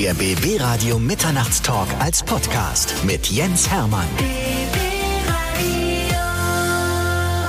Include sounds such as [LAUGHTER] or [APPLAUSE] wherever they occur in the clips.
Der BB Radio Mitternachtstalk als Podcast mit Jens Hermann.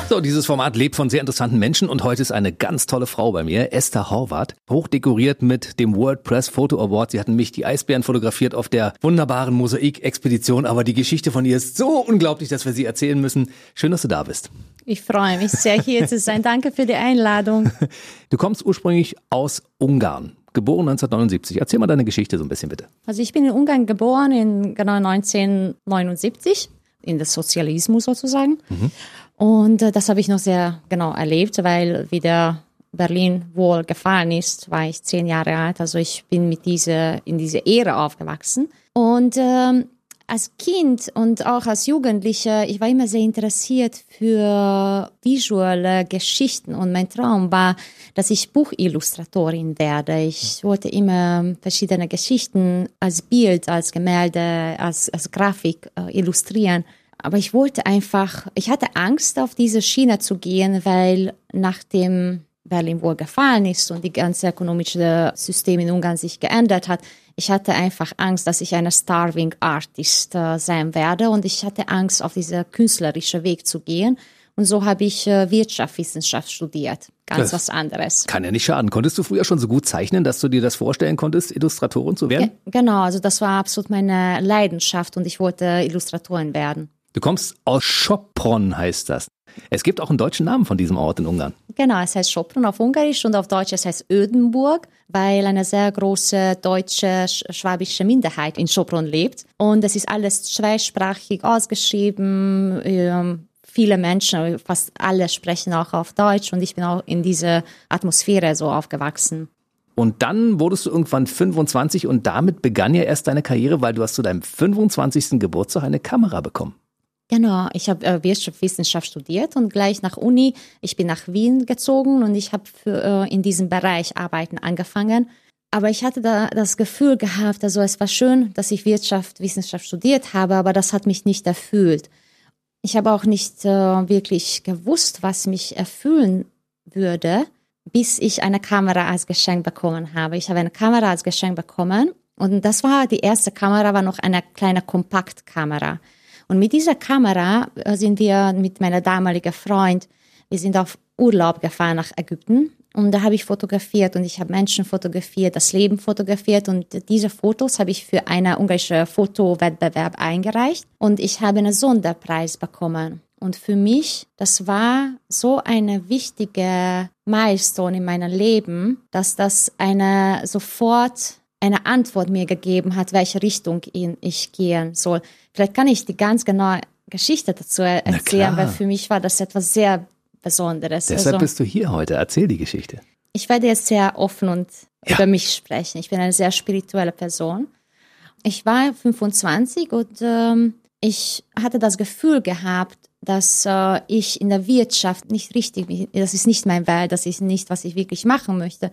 So, dieses Format lebt von sehr interessanten Menschen und heute ist eine ganz tolle Frau bei mir, Esther Horvath, hochdekoriert mit dem WordPress Photo Award. Sie hatten mich die Eisbären fotografiert auf der wunderbaren Mosaik-Expedition, aber die Geschichte von ihr ist so unglaublich, dass wir sie erzählen müssen. Schön, dass du da bist. Ich freue mich sehr, hier zu sein. Danke für die Einladung. [LAUGHS] Du kommst ursprünglich aus Ungarn geboren 1979. Erzähl mal deine Geschichte so ein bisschen bitte. Also ich bin in Ungarn geboren in genau 1979, in der Sozialismus sozusagen. Mhm. Und äh, das habe ich noch sehr genau erlebt, weil wieder Berlin wohl gefallen ist, war ich zehn Jahre alt. Also ich bin mit dieser, in dieser Ära aufgewachsen. Und ähm, als Kind und auch als Jugendliche, ich war immer sehr interessiert für visuelle Geschichten und mein Traum war, dass ich Buchillustratorin werde. Ich wollte immer verschiedene Geschichten als Bild, als Gemälde, als, als Grafik äh, illustrieren. Aber ich wollte einfach, ich hatte Angst, auf diese Schiene zu gehen, weil nachdem Berlin wohl gefallen ist und die ganze ökonomische System in Ungarn sich geändert hat, ich hatte einfach Angst, dass ich eine Starving Artist äh, sein werde und ich hatte Angst, auf diesen künstlerischen Weg zu gehen. Und so habe ich äh, Wirtschaftswissenschaft studiert. Ganz das was anderes. Kann ja nicht schaden. Konntest du früher schon so gut zeichnen, dass du dir das vorstellen konntest, Illustratorin zu werden? Ge genau, also das war absolut meine Leidenschaft und ich wollte Illustratorin werden. Du kommst aus Sopron, heißt das. Es gibt auch einen deutschen Namen von diesem Ort in Ungarn. Genau, es heißt Sopron auf Ungarisch und auf Deutsch es heißt Ödenburg, weil eine sehr große deutsche schwabische Minderheit in Sopron lebt. Und es ist alles zweisprachig ausgeschrieben. Ähm, viele Menschen, fast alle sprechen auch auf Deutsch und ich bin auch in dieser Atmosphäre so aufgewachsen. Und dann wurdest du irgendwann 25 und damit begann ja erst deine Karriere, weil du hast zu deinem 25. Geburtstag eine Kamera bekommen. Genau, ich habe äh, Wirtschaftswissenschaft studiert und gleich nach Uni, ich bin nach Wien gezogen und ich habe äh, in diesem Bereich arbeiten angefangen. Aber ich hatte da das Gefühl gehabt, also es war schön, dass ich Wirtschaftswissenschaft studiert habe, aber das hat mich nicht erfüllt. Ich habe auch nicht äh, wirklich gewusst, was mich erfüllen würde, bis ich eine Kamera als Geschenk bekommen habe. Ich habe eine Kamera als Geschenk bekommen und das war die erste Kamera, war noch eine kleine Kompaktkamera. Und mit dieser Kamera äh, sind wir mit meiner damaligen Freund, wir sind auf Urlaub gefahren nach Ägypten. Und da habe ich fotografiert und ich habe Menschen fotografiert, das Leben fotografiert. Und diese Fotos habe ich für einen ungarischen Fotowettbewerb eingereicht. Und ich habe einen Sonderpreis bekommen. Und für mich, das war so eine wichtige Milestone in meinem Leben, dass das eine sofort eine Antwort mir gegeben hat, welche Richtung ich gehen soll. Vielleicht kann ich die ganz genaue Geschichte dazu erzählen, weil für mich war das etwas sehr Besonderes. Deshalb also, bist du hier heute. Erzähl die Geschichte. Ich werde jetzt sehr offen und ja. über mich sprechen. Ich bin eine sehr spirituelle Person. Ich war 25 und ähm, ich hatte das Gefühl gehabt, dass äh, ich in der Wirtschaft nicht richtig, bin. das ist nicht mein Welt, das ist nicht, was ich wirklich machen möchte.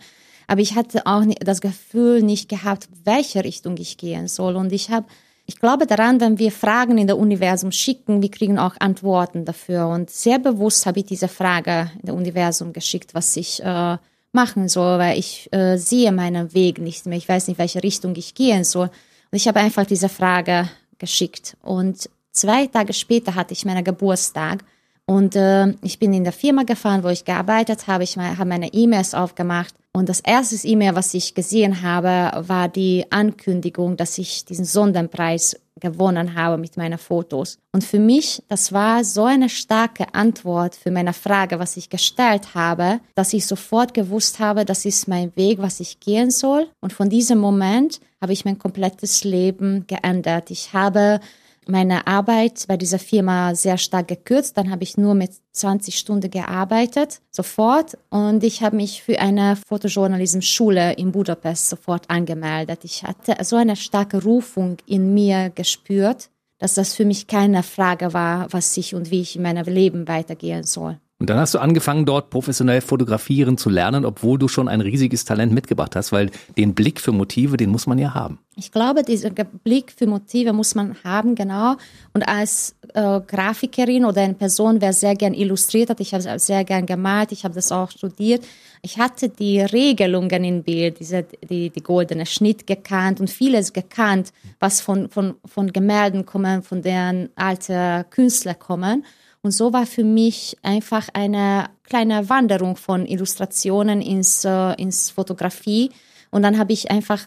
Aber ich hatte auch das Gefühl nicht gehabt, welche Richtung ich gehen soll. Und ich habe, ich glaube daran, wenn wir Fragen in der Universum schicken, wir kriegen auch Antworten dafür. Und sehr bewusst habe ich diese Frage in der Universum geschickt, was ich äh, machen soll, weil ich äh, sehe meinen Weg nicht mehr. Ich weiß nicht, welche Richtung ich gehen soll. Und ich habe einfach diese Frage geschickt. Und zwei Tage später hatte ich meinen Geburtstag. Und äh, ich bin in der Firma gefahren, wo ich gearbeitet habe. Ich habe meine E-Mails aufgemacht. Und das erste E-Mail, was ich gesehen habe, war die Ankündigung, dass ich diesen Sonderpreis gewonnen habe mit meinen Fotos. Und für mich, das war so eine starke Antwort für meine Frage, was ich gestellt habe, dass ich sofort gewusst habe, das ist mein Weg, was ich gehen soll. Und von diesem Moment habe ich mein komplettes Leben geändert. Ich habe meine Arbeit bei dieser Firma sehr stark gekürzt. Dann habe ich nur mit 20 Stunden gearbeitet, sofort. Und ich habe mich für eine Fotojournalismus-Schule in Budapest sofort angemeldet. Ich hatte so eine starke Rufung in mir gespürt, dass das für mich keine Frage war, was ich und wie ich in meinem Leben weitergehen soll. Und dann hast du angefangen, dort professionell fotografieren zu lernen, obwohl du schon ein riesiges Talent mitgebracht hast, weil den Blick für Motive, den muss man ja haben. Ich glaube, diesen Blick für Motive muss man haben, genau. Und als äh, Grafikerin oder eine Person, wer sehr gern illustriert hat, ich habe sehr gern gemalt, ich habe das auch studiert. Ich hatte die Regelungen im Bild, diese, die, die goldene Schnitt gekannt und vieles gekannt, was von, von, von Gemälden kommen, von deren alte Künstler kommen. Und so war für mich einfach eine kleine Wanderung von Illustrationen ins, äh, ins Fotografie. Und dann habe ich einfach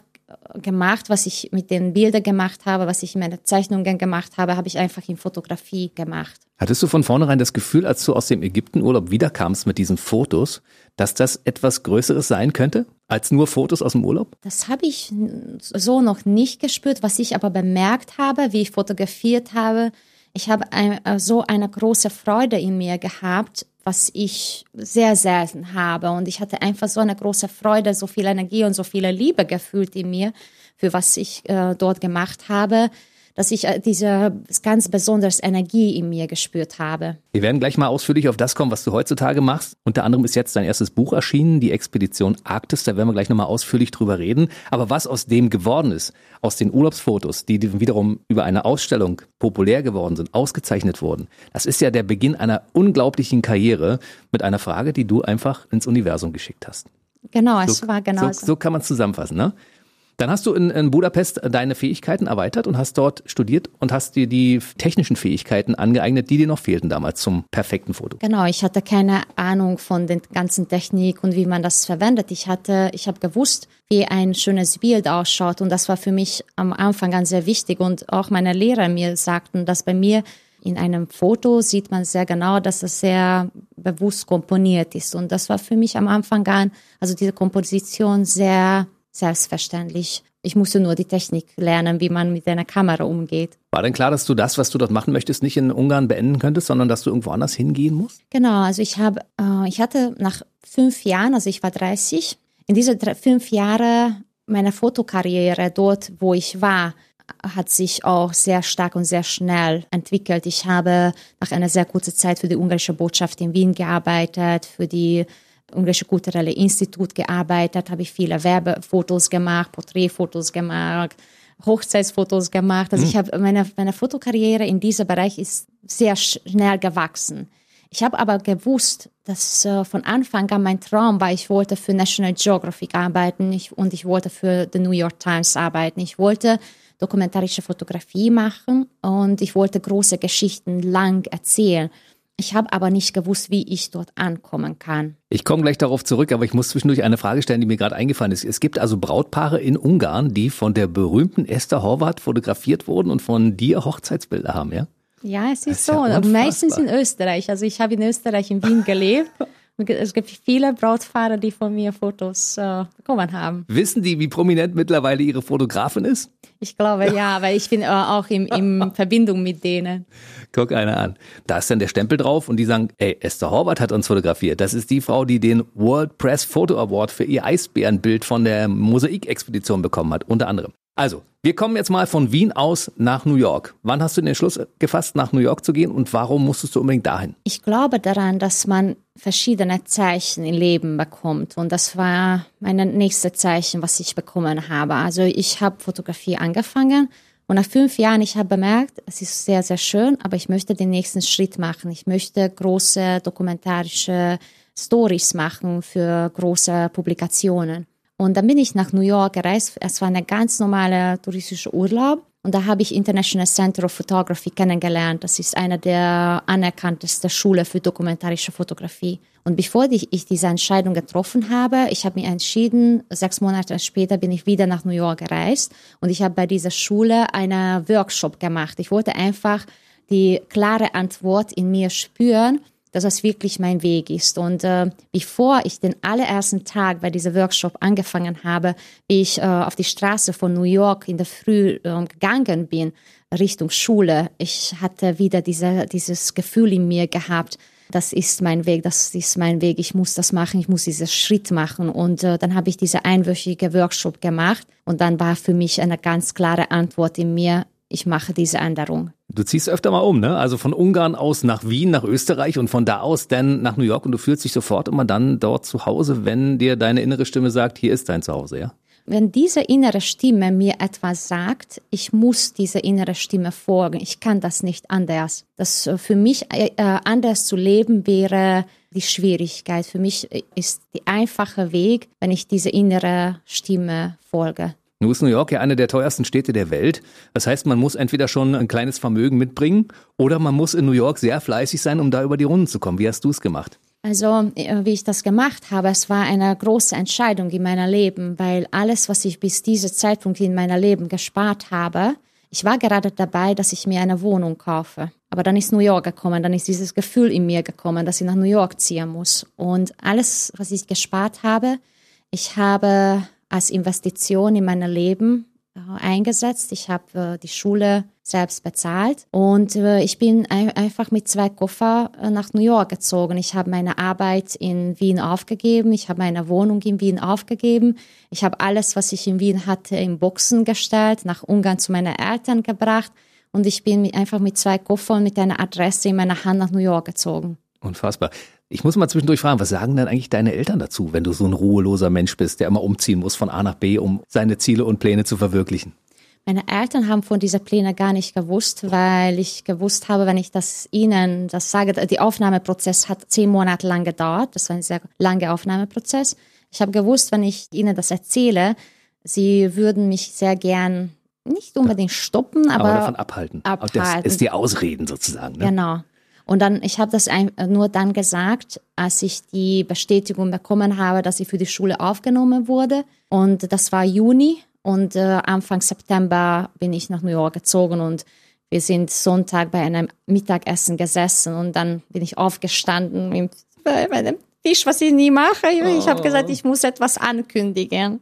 gemacht, was ich mit den Bildern gemacht habe, was ich in meinen Zeichnungen gemacht habe, habe ich einfach in Fotografie gemacht. Hattest du von vornherein das Gefühl, als du aus dem Ägyptenurlaub wiederkamst mit diesen Fotos, dass das etwas Größeres sein könnte als nur Fotos aus dem Urlaub? Das habe ich so noch nicht gespürt. Was ich aber bemerkt habe, wie ich fotografiert habe, ich habe ein, äh, so eine große Freude in mir gehabt, was ich sehr selten habe. Und ich hatte einfach so eine große Freude, so viel Energie und so viele Liebe gefühlt in mir, für was ich äh, dort gemacht habe dass ich äh, diese ganz besonders Energie in mir gespürt habe. Wir werden gleich mal ausführlich auf das kommen, was du heutzutage machst. Unter anderem ist jetzt dein erstes Buch erschienen, die Expedition Arktis. Da werden wir gleich nochmal ausführlich drüber reden. Aber was aus dem geworden ist, aus den Urlaubsfotos, die wiederum über eine Ausstellung populär geworden sind, ausgezeichnet wurden, das ist ja der Beginn einer unglaublichen Karriere mit einer Frage, die du einfach ins Universum geschickt hast. Genau, es so, war genau so. So kann man es zusammenfassen, ne? Dann hast du in, in, Budapest deine Fähigkeiten erweitert und hast dort studiert und hast dir die technischen Fähigkeiten angeeignet, die dir noch fehlten damals zum perfekten Foto. Genau, ich hatte keine Ahnung von der ganzen Technik und wie man das verwendet. Ich hatte, ich habe gewusst, wie ein schönes Bild ausschaut und das war für mich am Anfang ganz sehr wichtig und auch meine Lehrer mir sagten, dass bei mir in einem Foto sieht man sehr genau, dass es sehr bewusst komponiert ist und das war für mich am Anfang an, also diese Komposition sehr selbstverständlich. Ich musste nur die Technik lernen, wie man mit einer Kamera umgeht. War denn klar, dass du das, was du dort machen möchtest, nicht in Ungarn beenden könntest, sondern dass du irgendwo anders hingehen musst? Genau, also ich habe, äh, ich hatte nach fünf Jahren, also ich war 30, in diese drei, fünf Jahre meiner Fotokarriere dort, wo ich war, hat sich auch sehr stark und sehr schnell entwickelt. Ich habe nach einer sehr kurzen Zeit für die ungarische Botschaft in Wien gearbeitet, für die Ungarische Kulturelle Institut gearbeitet, habe ich viele Werbefotos gemacht, Porträtfotos gemacht, Hochzeitsfotos gemacht. Also mhm. ich habe meine, meine Fotokarriere in diesem Bereich ist sehr schnell gewachsen. Ich habe aber gewusst, dass äh, von Anfang an mein Traum war, ich wollte für National Geographic arbeiten ich, und ich wollte für The New York Times arbeiten. Ich wollte dokumentarische Fotografie machen und ich wollte große Geschichten lang erzählen. Ich habe aber nicht gewusst, wie ich dort ankommen kann. Ich komme gleich darauf zurück, aber ich muss zwischendurch eine Frage stellen, die mir gerade eingefallen ist. Es gibt also Brautpaare in Ungarn, die von der berühmten Esther Horvath fotografiert wurden und von dir Hochzeitsbilder haben, ja? Ja, es ist so. Ja meistens in Österreich. Also ich habe in Österreich in Wien gelebt. [LAUGHS] Es gibt viele Brautfahrer, die von mir Fotos äh, bekommen haben. Wissen die, wie prominent mittlerweile ihre Fotografin ist? Ich glaube ja, weil ich bin äh, auch in, in [LAUGHS] Verbindung mit denen. Guck einer an. Da ist dann der Stempel drauf und die sagen, ey, Esther Horvath hat uns fotografiert. Das ist die Frau, die den World Press Photo Award für ihr Eisbärenbild von der Mosaik-Expedition bekommen hat, unter anderem. Also, wir kommen jetzt mal von Wien aus nach New York. Wann hast du den Entschluss gefasst, nach New York zu gehen und warum musstest du unbedingt dahin? Ich glaube daran, dass man verschiedene Zeichen im Leben bekommt und das war mein nächstes Zeichen, was ich bekommen habe. Also ich habe Fotografie angefangen und nach fünf Jahren, ich habe bemerkt, es ist sehr, sehr schön, aber ich möchte den nächsten Schritt machen. Ich möchte große dokumentarische Stories machen für große Publikationen. Und dann bin ich nach New York gereist. Es war ein ganz normaler touristischer Urlaub. Und da habe ich International Center of Photography kennengelernt. Das ist eine der anerkanntesten Schulen für dokumentarische Fotografie. Und bevor ich diese Entscheidung getroffen habe, ich habe mich entschieden, sechs Monate später bin ich wieder nach New York gereist und ich habe bei dieser Schule einen Workshop gemacht. Ich wollte einfach die klare Antwort in mir spüren, dass das wirklich mein Weg ist. Und äh, bevor ich den allerersten Tag bei diesem Workshop angefangen habe, wie ich äh, auf die Straße von New York in der Früh äh, gegangen bin, Richtung Schule, ich hatte wieder diese, dieses Gefühl in mir gehabt, das ist mein Weg, das ist mein Weg, ich muss das machen, ich muss diesen Schritt machen. Und äh, dann habe ich diese einwöchige Workshop gemacht und dann war für mich eine ganz klare Antwort in mir, ich mache diese Änderung. Du ziehst öfter mal um, ne? Also von Ungarn aus nach Wien, nach Österreich und von da aus dann nach New York und du fühlst dich sofort immer dann dort zu Hause, wenn dir deine innere Stimme sagt, hier ist dein Zuhause, ja? Wenn diese innere Stimme mir etwas sagt, ich muss dieser innere Stimme folgen. Ich kann das nicht anders. Das äh, für mich äh, äh, anders zu leben wäre die Schwierigkeit. Für mich ist der einfache Weg, wenn ich dieser innere Stimme folge. Nun ist New York ja eine der teuersten Städte der Welt. Das heißt, man muss entweder schon ein kleines Vermögen mitbringen oder man muss in New York sehr fleißig sein, um da über die Runden zu kommen. Wie hast du es gemacht? Also, äh, wie ich das gemacht habe, es war eine große Entscheidung in meinem Leben, weil alles, was ich bis diesem Zeitpunkt in meinem Leben gespart habe, ich war gerade dabei, dass ich mir eine Wohnung kaufe. Aber dann ist New York gekommen, dann ist dieses Gefühl in mir gekommen, dass ich nach New York ziehen muss. Und alles, was ich gespart habe, ich habe als Investition in mein Leben äh, eingesetzt. Ich habe äh, die Schule selbst bezahlt und äh, ich bin ein, einfach mit zwei Koffer nach New York gezogen. Ich habe meine Arbeit in Wien aufgegeben, ich habe meine Wohnung in Wien aufgegeben, ich habe alles, was ich in Wien hatte, in Boxen gestellt, nach Ungarn zu meinen Eltern gebracht und ich bin einfach mit zwei Koffern mit einer Adresse in meiner Hand nach New York gezogen. Unfassbar. Ich muss mal zwischendurch fragen, was sagen denn eigentlich deine Eltern dazu, wenn du so ein ruheloser Mensch bist, der immer umziehen muss von A nach B, um seine Ziele und Pläne zu verwirklichen? Meine Eltern haben von dieser Pläne gar nicht gewusst, weil ich gewusst habe, wenn ich das ihnen das sage, der Aufnahmeprozess hat zehn Monate lang gedauert. Das war ein sehr langer Aufnahmeprozess. Ich habe gewusst, wenn ich ihnen das erzähle, sie würden mich sehr gern nicht unbedingt stoppen, aber, aber davon abhalten. abhalten. Das ist die Ausreden sozusagen. Ne? Genau. Und dann, ich habe das nur dann gesagt, als ich die Bestätigung bekommen habe, dass ich für die Schule aufgenommen wurde. Und das war Juni. Und äh, Anfang September bin ich nach New York gezogen und wir sind Sonntag bei einem Mittagessen gesessen und dann bin ich aufgestanden bei einem Tisch, was ich nie mache. Ich habe gesagt, ich muss etwas ankündigen.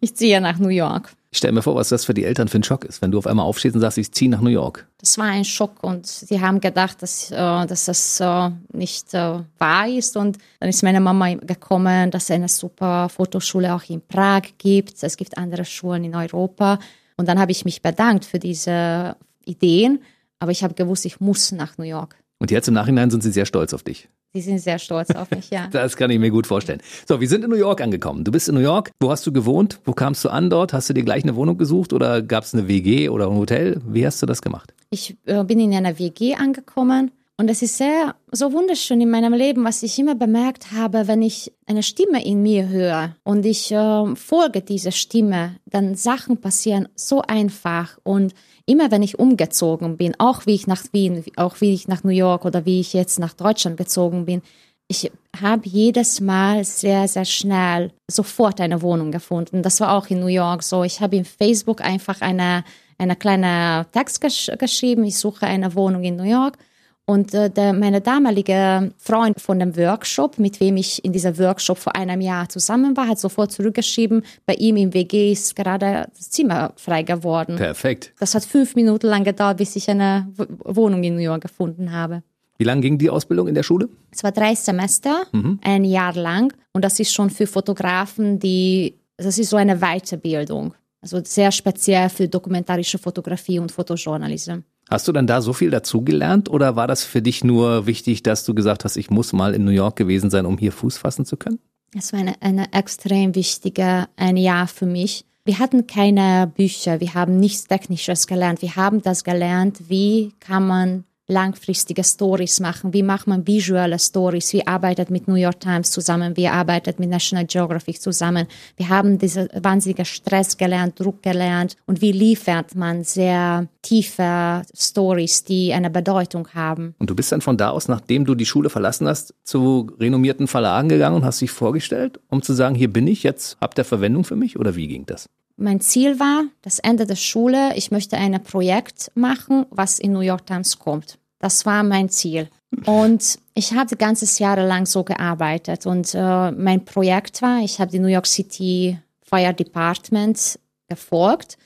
Ich ziehe nach New York. Ich stelle mir vor, was das für die Eltern für ein Schock ist, wenn du auf einmal aufstehst und sagst, ich ziehe nach New York. Das war ein Schock und sie haben gedacht, dass, äh, dass das äh, nicht äh, wahr ist. Und dann ist meine Mama gekommen, dass es eine super Fotoschule auch in Prag gibt. Es gibt andere Schulen in Europa. Und dann habe ich mich bedankt für diese Ideen. Aber ich habe gewusst, ich muss nach New York. Und jetzt im Nachhinein sind sie sehr stolz auf dich. Sie sind sehr stolz auf mich, ja. [LAUGHS] das kann ich mir gut vorstellen. So, wir sind in New York angekommen. Du bist in New York. Wo hast du gewohnt? Wo kamst du an dort? Hast du dir gleich eine Wohnung gesucht oder gab es eine WG oder ein Hotel? Wie hast du das gemacht? Ich äh, bin in einer WG angekommen und es ist sehr so wunderschön in meinem Leben, was ich immer bemerkt habe, wenn ich eine Stimme in mir höre und ich äh, folge dieser Stimme, dann Sachen passieren so einfach und immer wenn ich umgezogen bin, auch wie ich nach Wien, auch wie ich nach New York oder wie ich jetzt nach Deutschland gezogen bin, ich habe jedes Mal sehr, sehr schnell sofort eine Wohnung gefunden. Das war auch in New York so. Ich habe in Facebook einfach eine, eine kleine Text gesch geschrieben, ich suche eine Wohnung in New York und äh, der, meine damalige Freund von dem Workshop, mit wem ich in dieser Workshop vor einem Jahr zusammen war, hat sofort zurückgeschrieben, bei ihm im WG ist gerade das Zimmer frei geworden. Perfekt. Das hat fünf Minuten lang gedauert, bis ich eine Wohnung in New York gefunden habe. Wie lange ging die Ausbildung in der Schule? Es war drei Semester, mhm. ein Jahr lang. Und das ist schon für Fotografen, die, das ist so eine Weiterbildung. Also sehr speziell für dokumentarische Fotografie und Fotojournalismus. Hast du dann da so viel dazugelernt oder war das für dich nur wichtig, dass du gesagt hast, ich muss mal in New York gewesen sein, um hier Fuß fassen zu können? Es war eine, eine extrem wichtige ein Jahr für mich. Wir hatten keine Bücher, wir haben nichts Technisches gelernt. Wir haben das gelernt, wie kann man langfristige Stories machen? Wie macht man visuelle Stories? Wie arbeitet mit New York Times zusammen? Wie arbeitet mit National Geographic zusammen? Wir haben diesen wahnsinnigen Stress gelernt, Druck gelernt und wie liefert man sehr tiefe Stories, die eine Bedeutung haben. Und du bist dann von da aus, nachdem du die Schule verlassen hast, zu renommierten Verlagen gegangen und hast dich vorgestellt, um zu sagen, hier bin ich, jetzt habt ihr Verwendung für mich oder wie ging das? Mein Ziel war, das Ende der Schule, ich möchte ein Projekt machen, was in New York Times kommt. Das war mein Ziel. Und ich habe ganzes Jahr lang so gearbeitet. Und äh, mein Projekt war, ich habe die New York City Fire Department gefolgt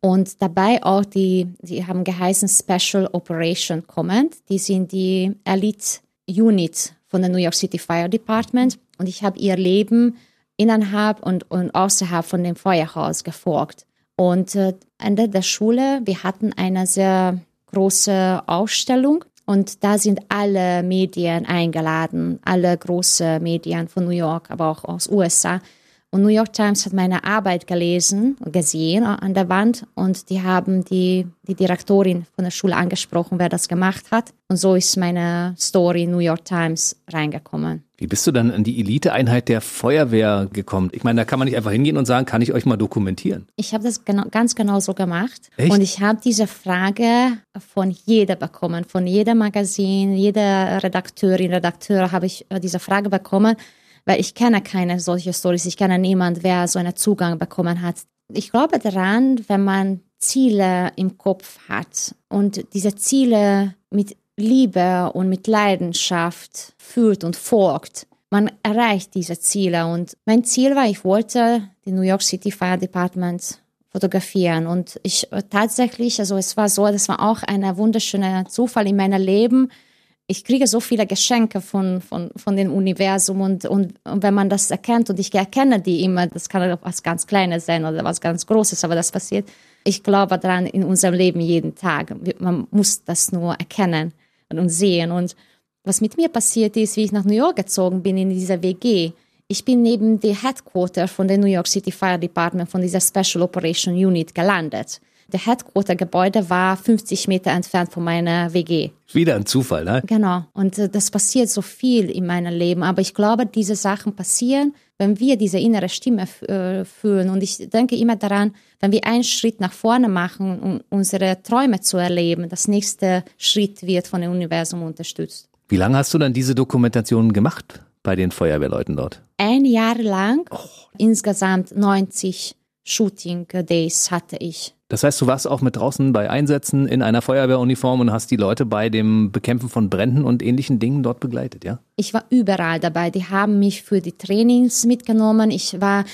und dabei auch die, die haben geheißen Special Operation Command. Die sind die Elite Unit von der New York City Fire Department. Und ich habe ihr Leben innerhalb und, und außerhalb von dem Feuerhaus gefolgt. Und äh, Ende der Schule, wir hatten eine sehr große Ausstellung und da sind alle Medien eingeladen, alle große Medien von New York, aber auch aus USA. Und New York Times hat meine Arbeit gelesen, gesehen an der Wand und die haben die, die Direktorin von der Schule angesprochen, wer das gemacht hat. Und so ist meine Story in New York Times reingekommen. Wie bist du dann an die Eliteeinheit der Feuerwehr gekommen? Ich meine, da kann man nicht einfach hingehen und sagen, kann ich euch mal dokumentieren? Ich habe das genau, ganz genau so gemacht. Echt? Und ich habe diese Frage von jeder bekommen, von jedem Magazin, jeder Redakteurin, Redakteur habe ich diese Frage bekommen weil ich kenne keine solche Stories. Ich kenne niemand, wer so einen Zugang bekommen hat. Ich glaube daran, wenn man Ziele im Kopf hat und diese Ziele mit Liebe und mit Leidenschaft fühlt und folgt, man erreicht diese Ziele. Und mein Ziel war, ich wollte die New York City Fire Department fotografieren. Und ich tatsächlich, also es war so, das war auch ein wunderschöner Zufall in meinem Leben ich kriege so viele Geschenke von, von, von dem Universum und, und, und, wenn man das erkennt und ich erkenne die immer, das kann was ganz Kleines sein oder was ganz Großes, aber das passiert. Ich glaube daran in unserem Leben jeden Tag. Man muss das nur erkennen und sehen. Und was mit mir passiert ist, wie ich nach New York gezogen bin in dieser WG, ich bin neben der Headquarter von der New York City Fire Department, von dieser Special Operation Unit gelandet der Headquarter-Gebäude war 50 Meter entfernt von meiner WG. Wieder ein Zufall, ne? Genau. Und äh, das passiert so viel in meinem Leben. Aber ich glaube, diese Sachen passieren, wenn wir diese innere Stimme äh, fühlen. Und ich denke immer daran, wenn wir einen Schritt nach vorne machen, um unsere Träume zu erleben, das nächste Schritt wird von dem Universum unterstützt. Wie lange hast du dann diese Dokumentation gemacht bei den Feuerwehrleuten dort? Ein Jahr lang. Oh. Insgesamt 90 Shooting Days hatte ich. Das heißt, du warst auch mit draußen bei Einsätzen in einer Feuerwehruniform und hast die Leute bei dem Bekämpfen von Bränden und ähnlichen Dingen dort begleitet, ja? Ich war überall dabei. Die haben mich für die Trainings mitgenommen. Ich war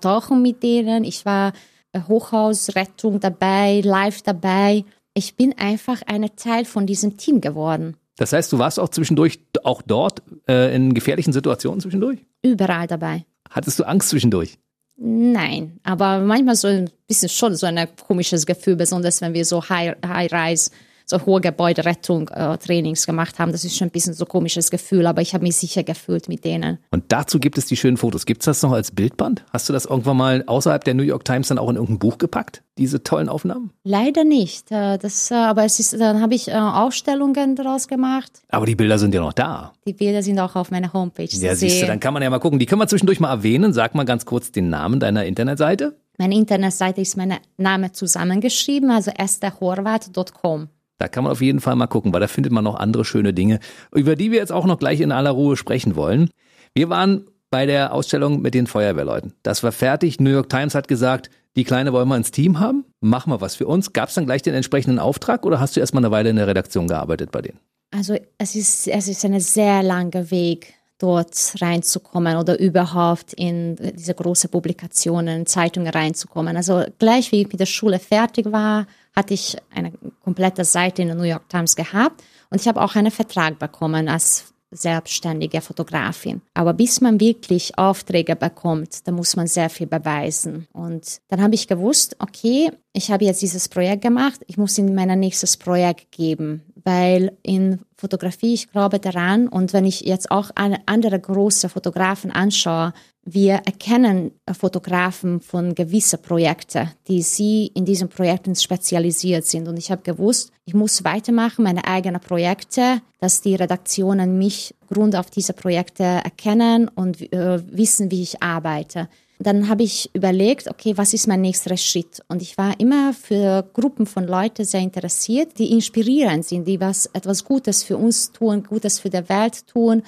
tauchen mit denen. Ich war äh, Hochhausrettung dabei, live dabei. Ich bin einfach ein Teil von diesem Team geworden. Das heißt, du warst auch zwischendurch, auch dort äh, in gefährlichen Situationen zwischendurch? Überall dabei. Hattest du Angst zwischendurch? Nein, aber manchmal so ein bisschen schon so ein komisches Gefühl, besonders wenn wir so High-Rise High so hohe Gebäuderettung äh, Trainings gemacht haben. Das ist schon ein bisschen so ein komisches Gefühl, aber ich habe mich sicher gefühlt mit denen. Und dazu gibt es die schönen Fotos. Gibt es das noch als Bildband? Hast du das irgendwann mal außerhalb der New York Times dann auch in irgendein Buch gepackt? Diese tollen Aufnahmen? Leider nicht. Äh, das, äh, aber es ist, dann habe ich äh, Ausstellungen daraus gemacht. Aber die Bilder sind ja noch da. Die Bilder sind auch auf meiner Homepage. Ja, siehst du, dann kann man ja mal gucken. Die können wir zwischendurch mal erwähnen. Sag mal ganz kurz den Namen deiner Internetseite. Meine Internetseite ist mein Name zusammengeschrieben, also estherhorvath.com. Da kann man auf jeden Fall mal gucken, weil da findet man noch andere schöne Dinge, über die wir jetzt auch noch gleich in aller Ruhe sprechen wollen. Wir waren bei der Ausstellung mit den Feuerwehrleuten. Das war fertig. New York Times hat gesagt, die Kleine wollen wir ins Team haben. Machen wir was für uns. Gab es dann gleich den entsprechenden Auftrag oder hast du erstmal eine Weile in der Redaktion gearbeitet bei denen? Also es ist, es ist ein sehr langer Weg, dort reinzukommen oder überhaupt in diese großen Publikationen, Zeitungen reinzukommen. Also gleich wie ich mit der Schule fertig war, hatte ich eine komplette Seite in der New York Times gehabt und ich habe auch einen Vertrag bekommen als selbstständige Fotografin. Aber bis man wirklich Aufträge bekommt, da muss man sehr viel beweisen. Und dann habe ich gewusst, okay, ich habe jetzt dieses Projekt gemacht, ich muss in mein nächstes Projekt geben, weil in Fotografie, ich glaube daran und wenn ich jetzt auch andere große Fotografen anschaue, wir erkennen Fotografen von gewissen Projekten, die sie in diesen Projekten spezialisiert sind. Und ich habe gewusst, ich muss weitermachen, meine eigenen Projekte, dass die Redaktionen mich Grund auf diese Projekte erkennen und äh, wissen, wie ich arbeite. Dann habe ich überlegt, okay, was ist mein nächster Schritt? Und ich war immer für Gruppen von Leuten sehr interessiert, die inspirierend sind, die was, etwas Gutes für uns tun, Gutes für die Welt tun,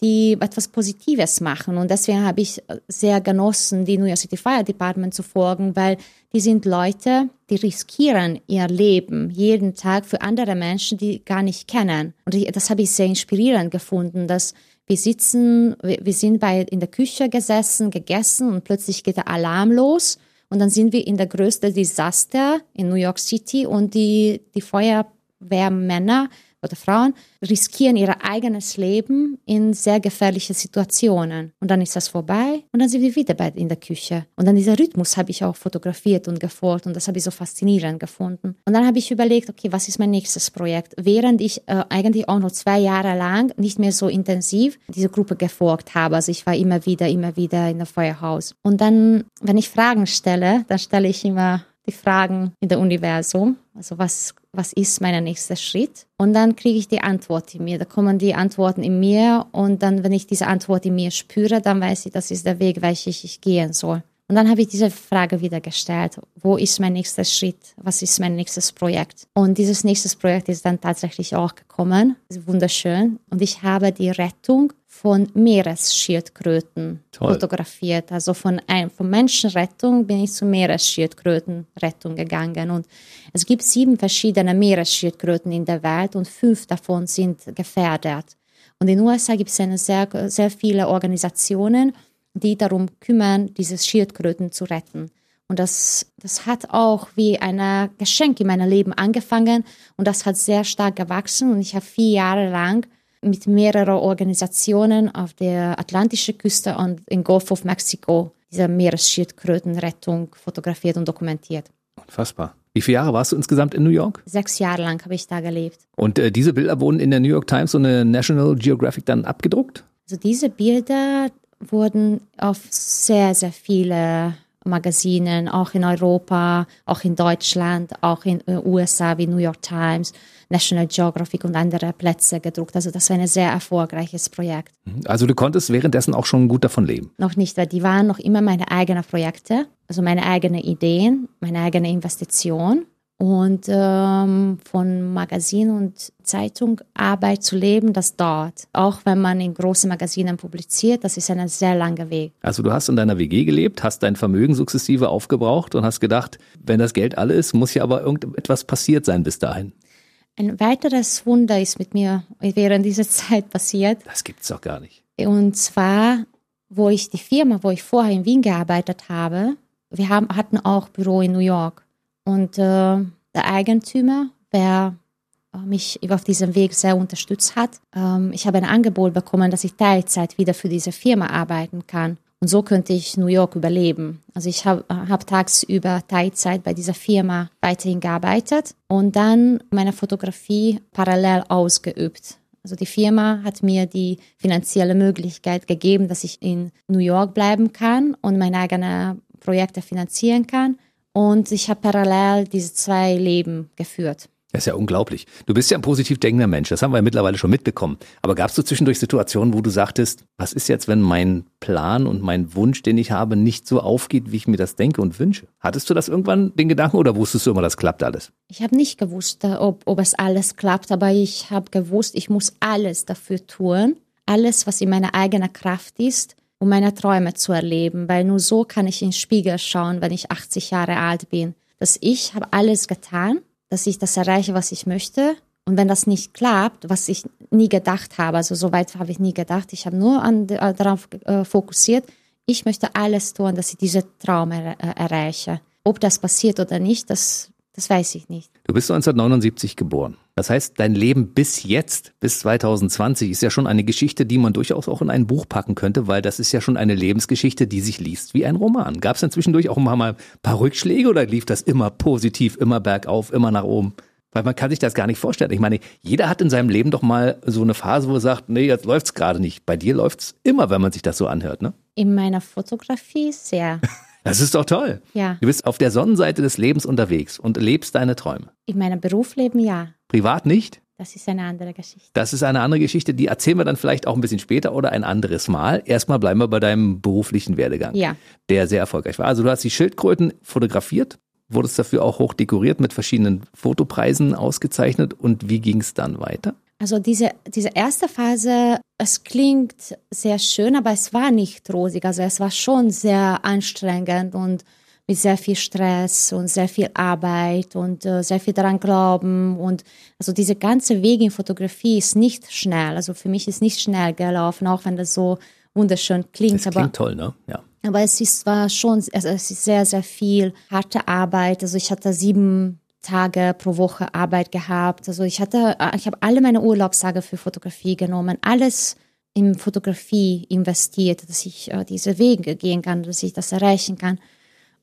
die etwas Positives machen. Und deswegen habe ich sehr genossen, die New York City Fire Department zu folgen, weil die sind Leute, die riskieren ihr Leben jeden Tag für andere Menschen, die gar nicht kennen. Und das habe ich sehr inspirierend gefunden, dass wir sitzen, wir sind bei, in der Küche gesessen, gegessen und plötzlich geht der Alarm los. Und dann sind wir in der größten Desaster in New York City und die, die Feuerwehrmänner oder Frauen riskieren ihr eigenes Leben in sehr gefährliche Situationen. Und dann ist das vorbei und dann sind wir wieder bei, in der Küche. Und dann dieser Rhythmus habe ich auch fotografiert und gefolgt und das habe ich so faszinierend gefunden. Und dann habe ich überlegt, okay, was ist mein nächstes Projekt? Während ich äh, eigentlich auch noch zwei Jahre lang nicht mehr so intensiv diese Gruppe gefolgt habe. Also ich war immer wieder, immer wieder in der Feuerhaus. Und dann, wenn ich Fragen stelle, dann stelle ich immer die Fragen in der Universum. Also was, was ist mein nächster Schritt? Und dann kriege ich die Antwort in mir. Da kommen die Antworten in mir und dann, wenn ich diese Antwort in mir spüre, dann weiß ich, das ist der Weg, welchen ich gehen soll. Und dann habe ich diese Frage wieder gestellt. Wo ist mein nächster Schritt? Was ist mein nächstes Projekt? Und dieses nächste Projekt ist dann tatsächlich auch gekommen. wunderschön. Und ich habe die Rettung von Meeresschildkröten Toll. fotografiert. Also von, ein, von Menschenrettung bin ich zu Meeresschildkrötenrettung gegangen. Und es gibt sieben verschiedene Meeresschildkröten in der Welt und fünf davon sind gefährdet. Und in den USA gibt es sehr, sehr viele Organisationen, die darum kümmern, diese Schildkröten zu retten. Und das, das hat auch wie ein Geschenk in meinem Leben angefangen und das hat sehr stark gewachsen und ich habe vier Jahre lang mit mehreren Organisationen auf der atlantischen Küste und im Golf of Mexico diese Meeresschildkrötenrettung fotografiert und dokumentiert. Unfassbar. Wie viele Jahre warst du insgesamt in New York? Sechs Jahre lang habe ich da gelebt. Und äh, diese Bilder wurden in der New York Times und der National Geographic dann abgedruckt? Also diese Bilder wurden auf sehr, sehr viele Magazinen, auch in Europa, auch in Deutschland, auch in den äh, USA wie New York Times, National Geographic und andere Plätze gedruckt. Also das war ein sehr erfolgreiches Projekt. Mhm. Also du konntest währenddessen auch schon gut davon leben? Noch nicht, weil die waren noch immer meine eigenen Projekte, also meine eigenen Ideen, meine eigene Investition und ähm, von Magazin und Zeitung Arbeit zu leben, das dauert. Auch wenn man in großen Magazinen publiziert, das ist ein sehr langer Weg. Also du hast in deiner WG gelebt, hast dein Vermögen sukzessive aufgebraucht und hast gedacht, wenn das Geld alle ist, muss ja aber irgendetwas passiert sein bis dahin. Ein weiteres Wunder ist mit mir während dieser Zeit passiert. Das gibt's doch gar nicht. Und zwar, wo ich die Firma, wo ich vorher in Wien gearbeitet habe, wir haben, hatten auch Büro in New York. Und äh, der Eigentümer, der äh, mich auf diesem Weg sehr unterstützt hat, ähm, ich habe ein Angebot bekommen, dass ich Teilzeit wieder für diese Firma arbeiten kann. Und so könnte ich New York überleben. Also ich habe hab tagsüber Teilzeit bei dieser Firma weiterhin gearbeitet und dann meine Fotografie parallel ausgeübt. Also die Firma hat mir die finanzielle Möglichkeit gegeben, dass ich in New York bleiben kann und meine eigenen Projekte finanzieren kann. Und ich habe parallel diese zwei Leben geführt. Das ist ja unglaublich. Du bist ja ein positiv denkender Mensch, das haben wir ja mittlerweile schon mitbekommen. Aber gab es so zwischendurch Situationen, wo du sagtest, was ist jetzt, wenn mein Plan und mein Wunsch, den ich habe, nicht so aufgeht, wie ich mir das denke und wünsche? Hattest du das irgendwann, den Gedanken, oder wusstest du immer, das klappt alles? Ich habe nicht gewusst, ob, ob es alles klappt, aber ich habe gewusst, ich muss alles dafür tun, alles, was in meiner eigenen Kraft ist, um meine Träume zu erleben, weil nur so kann ich in den Spiegel schauen, wenn ich 80 Jahre alt bin. Dass ich habe alles getan, dass ich das erreiche, was ich möchte. Und wenn das nicht klappt, was ich nie gedacht habe, also so weit habe ich nie gedacht, ich habe nur an, äh, darauf äh, fokussiert, ich möchte alles tun, dass ich diese Traum er, äh, erreiche. Ob das passiert oder nicht, das das weiß ich nicht. Du bist 1979 geboren. Das heißt, dein Leben bis jetzt, bis 2020, ist ja schon eine Geschichte, die man durchaus auch in ein Buch packen könnte, weil das ist ja schon eine Lebensgeschichte, die sich liest wie ein Roman. Gab es denn zwischendurch auch mal ein paar Rückschläge oder lief das immer positiv, immer bergauf, immer nach oben? Weil man kann sich das gar nicht vorstellen. Ich meine, jeder hat in seinem Leben doch mal so eine Phase, wo er sagt, nee, jetzt läuft's gerade nicht. Bei dir läuft's immer, wenn man sich das so anhört, ne? In meiner Fotografie sehr. [LAUGHS] Das ist doch toll. Ja. Du bist auf der Sonnenseite des Lebens unterwegs und lebst deine Träume. In meinem Berufsleben ja. Privat nicht? Das ist eine andere Geschichte. Das ist eine andere Geschichte, die erzählen wir dann vielleicht auch ein bisschen später oder ein anderes Mal. Erstmal bleiben wir bei deinem beruflichen Werdegang, ja. der sehr erfolgreich war. Also du hast die Schildkröten fotografiert, wurdest dafür auch hoch dekoriert, mit verschiedenen Fotopreisen ausgezeichnet. Und wie ging es dann weiter? Also diese, diese erste Phase, es klingt sehr schön, aber es war nicht rosig. Also es war schon sehr anstrengend und mit sehr viel Stress und sehr viel Arbeit und äh, sehr viel daran glauben. Und also diese ganze Weg in Fotografie ist nicht schnell. Also für mich ist nicht schnell gelaufen, auch wenn das so wunderschön klingt. Das klingt aber, toll, ne? Ja. Aber es ist, war schon, also es ist sehr, sehr viel harte Arbeit. Also ich hatte sieben Tage pro Woche Arbeit gehabt. Also ich hatte, ich habe alle meine Urlaubstage für Fotografie genommen, alles in Fotografie investiert, dass ich äh, diese Wege gehen kann, dass ich das erreichen kann.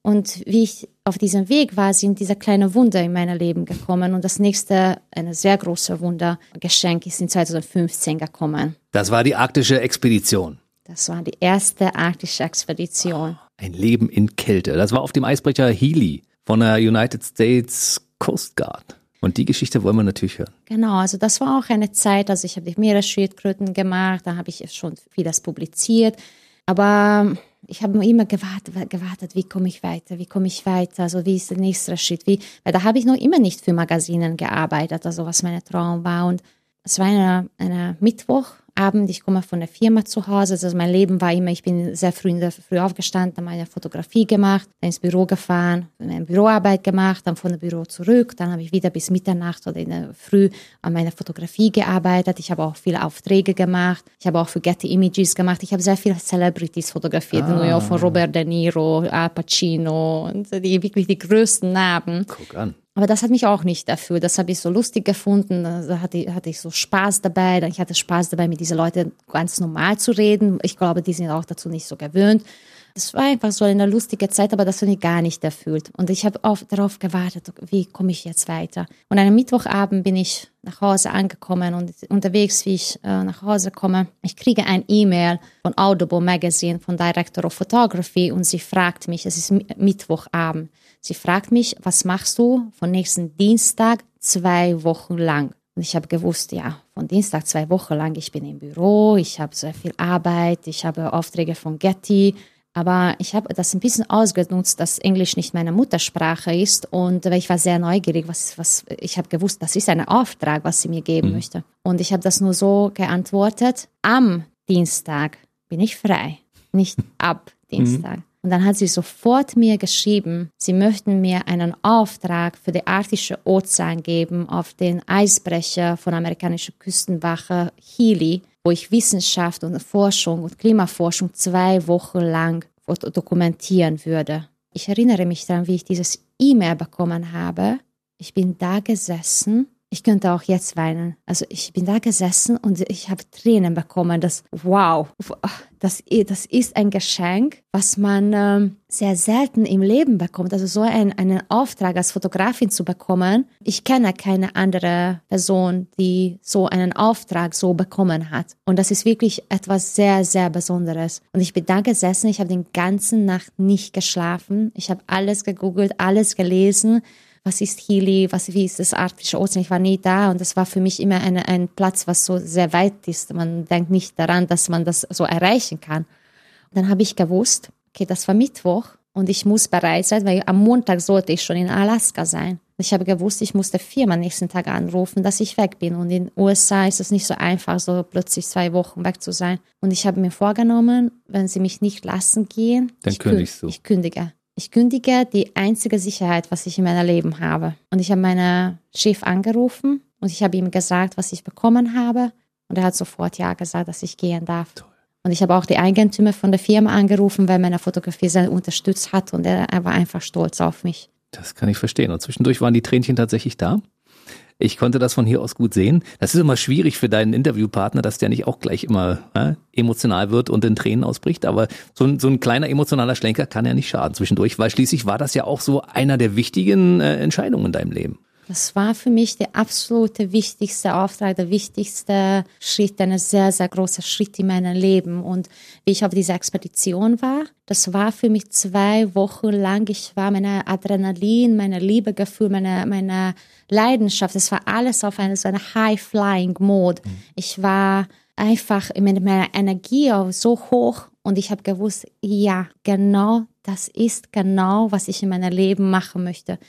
Und wie ich auf diesem Weg war, sind diese kleinen Wunder in mein Leben gekommen. Und das nächste, eine sehr große Wundergeschenk, ist in 2015 gekommen. Das war die arktische Expedition. Das war die erste arktische Expedition. Ein Leben in Kälte. Das war auf dem Eisbrecher Healy von der United States Coast Guard. Und die Geschichte wollen wir natürlich hören. Genau, also das war auch eine Zeit, also ich habe die Meeresschildkröten gemacht, da habe ich schon vieles publiziert. Aber ich habe immer gewartet, gewartet, wie komme ich weiter, wie komme ich weiter, also wie ist der nächste Schritt, wie, weil da habe ich noch immer nicht für Magazinen gearbeitet, also was mein Traum war. Und es war eine Mittwoch, Abend, ich komme von der Firma zu Hause. Also mein Leben war immer, ich bin sehr früh in der Früh aufgestanden, habe meine Fotografie gemacht, dann ins Büro gefahren, meine Büroarbeit gemacht, dann von dem Büro zurück. Dann habe ich wieder bis Mitternacht oder in der Früh an meiner Fotografie gearbeitet. Ich habe auch viele Aufträge gemacht. Ich habe auch für Getty Images gemacht. Ich habe sehr viele Celebrities fotografiert. Ah. New York von Robert De Niro, Al Pacino und die wirklich die größten Namen. Guck an. Aber das hat mich auch nicht erfüllt. Das habe ich so lustig gefunden. Da hatte, hatte ich so Spaß dabei. Ich hatte Spaß dabei, mit diesen Leuten ganz normal zu reden. Ich glaube, die sind auch dazu nicht so gewöhnt. Es war einfach so eine lustige Zeit, aber das hat mich gar nicht erfüllt. Und ich habe auch darauf gewartet, wie komme ich jetzt weiter. Und einem Mittwochabend bin ich nach Hause angekommen und unterwegs, wie ich äh, nach Hause komme, ich kriege ein E-Mail von Audible Magazine, von Director of Photography und sie fragt mich, es ist Mittwochabend, Sie fragt mich, was machst du von nächsten Dienstag zwei Wochen lang? Und ich habe gewusst, ja, von Dienstag zwei Wochen lang, ich bin im Büro, ich habe sehr viel Arbeit, ich habe Aufträge von Getty, aber ich habe das ein bisschen ausgenutzt, dass Englisch nicht meine Muttersprache ist und ich war sehr neugierig, was, was ich habe gewusst, das ist ein Auftrag, was sie mir geben mhm. möchte. Und ich habe das nur so geantwortet, am Dienstag bin ich frei, nicht ab Dienstag. Mhm. Und dann hat sie sofort mir geschrieben, sie möchten mir einen Auftrag für die arktische Ozean geben auf den Eisbrecher von amerikanischer Küstenwache Healy, wo ich Wissenschaft und Forschung und Klimaforschung zwei Wochen lang dokumentieren würde. Ich erinnere mich daran, wie ich dieses E-Mail bekommen habe. Ich bin da gesessen ich könnte auch jetzt weinen. Also ich bin da gesessen und ich habe Tränen bekommen. Das, wow, das, das ist ein Geschenk, was man ähm, sehr selten im Leben bekommt. Also so ein, einen Auftrag als Fotografin zu bekommen. Ich kenne keine andere Person, die so einen Auftrag so bekommen hat. Und das ist wirklich etwas sehr, sehr Besonderes. Und ich bin da gesessen, ich habe den ganzen Nacht nicht geschlafen. Ich habe alles gegoogelt, alles gelesen was ist Hili, was, wie ist das arktische Ozean. Ich war nie da und das war für mich immer eine, ein Platz, was so sehr weit ist. Man denkt nicht daran, dass man das so erreichen kann. Und dann habe ich gewusst, okay, das war Mittwoch und ich muss bereit sein, weil am Montag sollte ich schon in Alaska sein. Ich habe gewusst, ich muss der Firma nächsten Tag anrufen, dass ich weg bin. Und in den USA ist es nicht so einfach, so plötzlich zwei Wochen weg zu sein. Und ich habe mir vorgenommen, wenn sie mich nicht lassen gehen, dann kündigst du. Ich kündige. Ich kündige die einzige Sicherheit, was ich in meinem Leben habe. Und ich habe meinen Chef angerufen und ich habe ihm gesagt, was ich bekommen habe. Und er hat sofort Ja gesagt, dass ich gehen darf. Toll. Und ich habe auch die Eigentümer von der Firma angerufen, weil meine Fotografie sehr unterstützt hat und er, er war einfach stolz auf mich. Das kann ich verstehen. Und zwischendurch waren die Tränchen tatsächlich da? Ich konnte das von hier aus gut sehen. Das ist immer schwierig für deinen Interviewpartner, dass der nicht auch gleich immer äh, emotional wird und in Tränen ausbricht. Aber so ein, so ein kleiner emotionaler Schlenker kann ja nicht schaden zwischendurch, weil schließlich war das ja auch so einer der wichtigen äh, Entscheidungen in deinem Leben. Das war für mich der absolute wichtigste Auftrag, der wichtigste Schritt, ein sehr, sehr großer Schritt in meinem Leben. Und wie ich auf dieser Expedition war, das war für mich zwei Wochen lang. Ich war meine Adrenalin, meine Liebegefühl, meine, meine Leidenschaft. Es war alles auf eine, so eine High-Flying-Mode. Mhm. Ich war einfach mit meiner Energie so hoch und ich habe gewusst, ja, genau, das ist genau, was ich in meinem Leben machen möchte.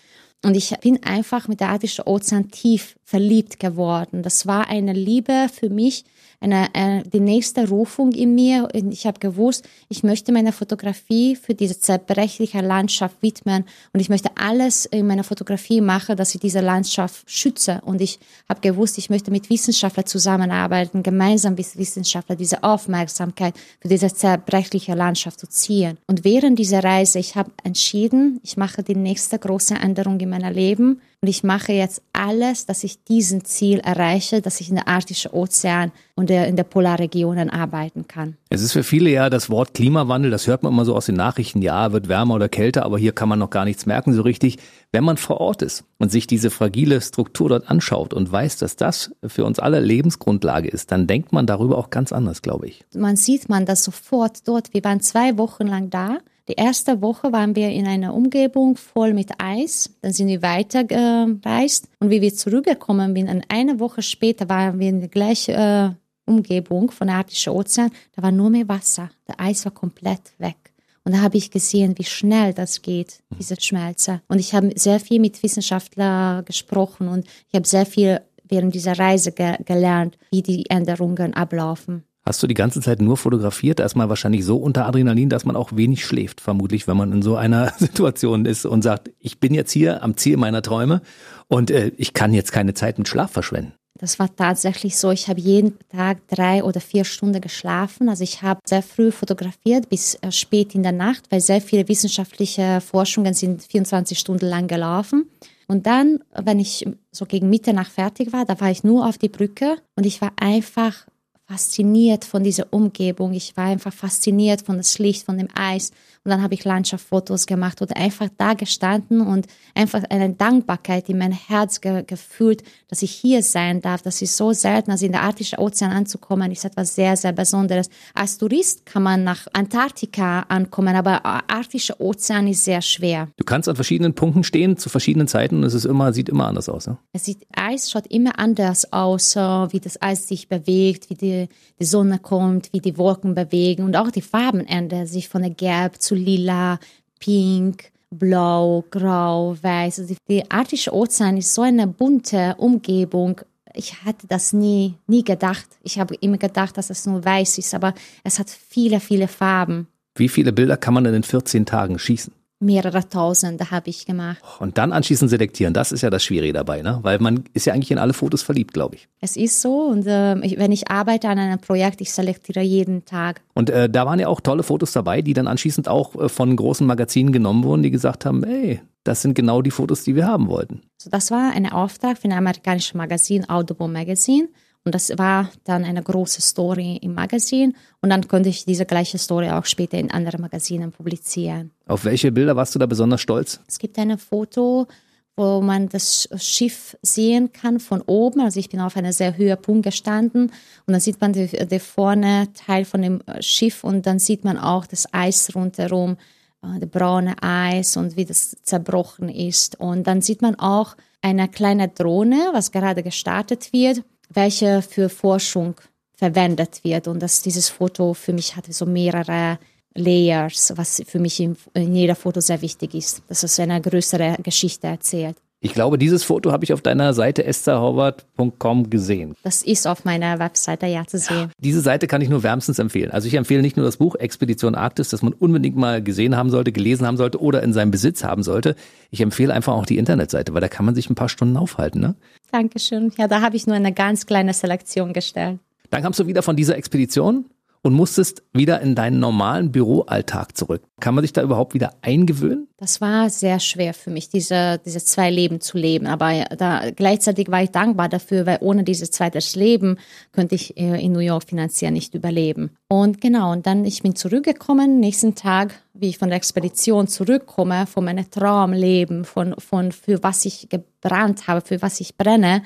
Und ich bin einfach mit der Arktische Ozean tief verliebt geworden. Das war eine Liebe für mich, eine, eine, die nächste Rufung in mir. Ich habe gewusst, ich möchte meine Fotografie für diese zerbrechliche Landschaft widmen und ich möchte alles in meiner Fotografie machen, dass ich diese Landschaft schütze. Und ich habe gewusst, ich möchte mit Wissenschaftlern zusammenarbeiten, gemeinsam mit Wissenschaftlern diese Aufmerksamkeit für diese zerbrechliche Landschaft zu ziehen. Und während dieser Reise, ich habe entschieden, ich mache die nächste große Änderung in meinem Leben und ich mache jetzt alles, dass ich diesen Ziel erreiche, dass ich in der Arktischen Ozean und in der Polarregionen arbeiten kann. Es ist für viele ja das Wort Klimawandel, das hört man immer so aus den Nachrichten, ja, wird wärmer oder kälter, aber hier kann man noch gar nichts merken so richtig. Wenn man vor Ort ist und sich diese fragile Struktur dort anschaut und weiß, dass das für uns alle Lebensgrundlage ist, dann denkt man darüber auch ganz anders, glaube ich. Man sieht man das sofort dort. Wir waren zwei Wochen lang da die erste Woche waren wir in einer Umgebung voll mit Eis. Dann sind wir weitergereist. Und wie wir zurückgekommen sind, eine Woche später waren wir in der gleichen äh, Umgebung von der Arktischen Ozean. Da war nur mehr Wasser. Der Eis war komplett weg. Und da habe ich gesehen, wie schnell das geht, diese Schmelze. Und ich habe sehr viel mit Wissenschaftlern gesprochen und ich habe sehr viel während dieser Reise ge gelernt, wie die Änderungen ablaufen. Hast du die ganze Zeit nur fotografiert? Erstmal wahrscheinlich so unter Adrenalin, dass man auch wenig schläft, vermutlich, wenn man in so einer [LAUGHS] Situation ist und sagt, ich bin jetzt hier am Ziel meiner Träume und äh, ich kann jetzt keine Zeit mit Schlaf verschwenden. Das war tatsächlich so. Ich habe jeden Tag drei oder vier Stunden geschlafen. Also ich habe sehr früh fotografiert bis äh, spät in der Nacht, weil sehr viele wissenschaftliche Forschungen sind 24 Stunden lang gelaufen. Und dann, wenn ich so gegen Mitternacht fertig war, da war ich nur auf die Brücke und ich war einfach fasziniert von dieser Umgebung. Ich war einfach fasziniert von das Licht, von dem Eis. Und dann habe ich Landschaftsfotos gemacht oder einfach da gestanden und einfach eine Dankbarkeit in mein Herz ge gefühlt, dass ich hier sein darf. Das ist so selten, also in der Arktischen Ozean anzukommen, ist etwas sehr, sehr Besonderes. Als Tourist kann man nach Antarktika ankommen, aber Arktischer Ozean ist sehr schwer. Du kannst an verschiedenen Punkten stehen, zu verschiedenen Zeiten und es ist immer, sieht immer anders aus. Ne? Es sieht, Eis schaut immer anders aus, wie das Eis sich bewegt, wie die, die Sonne kommt, wie die Wolken bewegen und auch die Farben ändern sich von der Gelb zu lila, pink, blau, grau, weiß. Also die Arktische Ozean ist so eine bunte Umgebung. Ich hatte das nie, nie gedacht. Ich habe immer gedacht, dass es nur weiß ist, aber es hat viele, viele Farben. Wie viele Bilder kann man denn in 14 Tagen schießen? Mehrere Tausende habe ich gemacht. Und dann anschließend selektieren, das ist ja das Schwierige dabei, ne? Weil man ist ja eigentlich in alle Fotos verliebt, glaube ich. Es ist so und äh, ich, wenn ich arbeite an einem Projekt, ich selektiere jeden Tag. Und äh, da waren ja auch tolle Fotos dabei, die dann anschließend auch äh, von großen Magazinen genommen wurden, die gesagt haben, hey, das sind genau die Fotos, die wir haben wollten. So, das war ein Auftrag für ein amerikanisches Magazin, Audubon Magazine. Und das war dann eine große Story im Magazin. Und dann konnte ich diese gleiche Story auch später in anderen Magazinen publizieren. Auf welche Bilder warst du da besonders stolz? Es gibt ein Foto, wo man das Schiff sehen kann von oben. Also ich bin auf einem sehr hohen Punkt gestanden und dann sieht man der vorne Teil von dem Schiff und dann sieht man auch das Eis rundherum, äh, das braune Eis und wie das zerbrochen ist. Und dann sieht man auch eine kleine Drohne, was gerade gestartet wird welche für Forschung verwendet wird. Und dass dieses Foto für mich hatte so mehrere Layers, was für mich in, in jeder Foto sehr wichtig ist, dass es eine größere Geschichte erzählt. Ich glaube, dieses Foto habe ich auf deiner Seite estherhoward.com gesehen. Das ist auf meiner Webseite ja zu sehen. Ja, diese Seite kann ich nur wärmstens empfehlen. Also ich empfehle nicht nur das Buch Expedition Arktis, das man unbedingt mal gesehen haben sollte, gelesen haben sollte oder in seinem Besitz haben sollte. Ich empfehle einfach auch die Internetseite, weil da kann man sich ein paar Stunden aufhalten. Ne? Dankeschön. Ja, da habe ich nur eine ganz kleine Selektion gestellt. Dann kamst du wieder von dieser Expedition und musstest wieder in deinen normalen Büroalltag zurück. Kann man sich da überhaupt wieder eingewöhnen? Das war sehr schwer für mich, diese, diese zwei Leben zu leben. Aber da, gleichzeitig war ich dankbar dafür, weil ohne dieses zweite Leben könnte ich äh, in New York finanziell nicht überleben. Und genau, und dann ich bin zurückgekommen, nächsten Tag, wie ich von der Expedition zurückkomme, von meinem Traumleben, von, von für was ich gebrannt habe, für was ich brenne,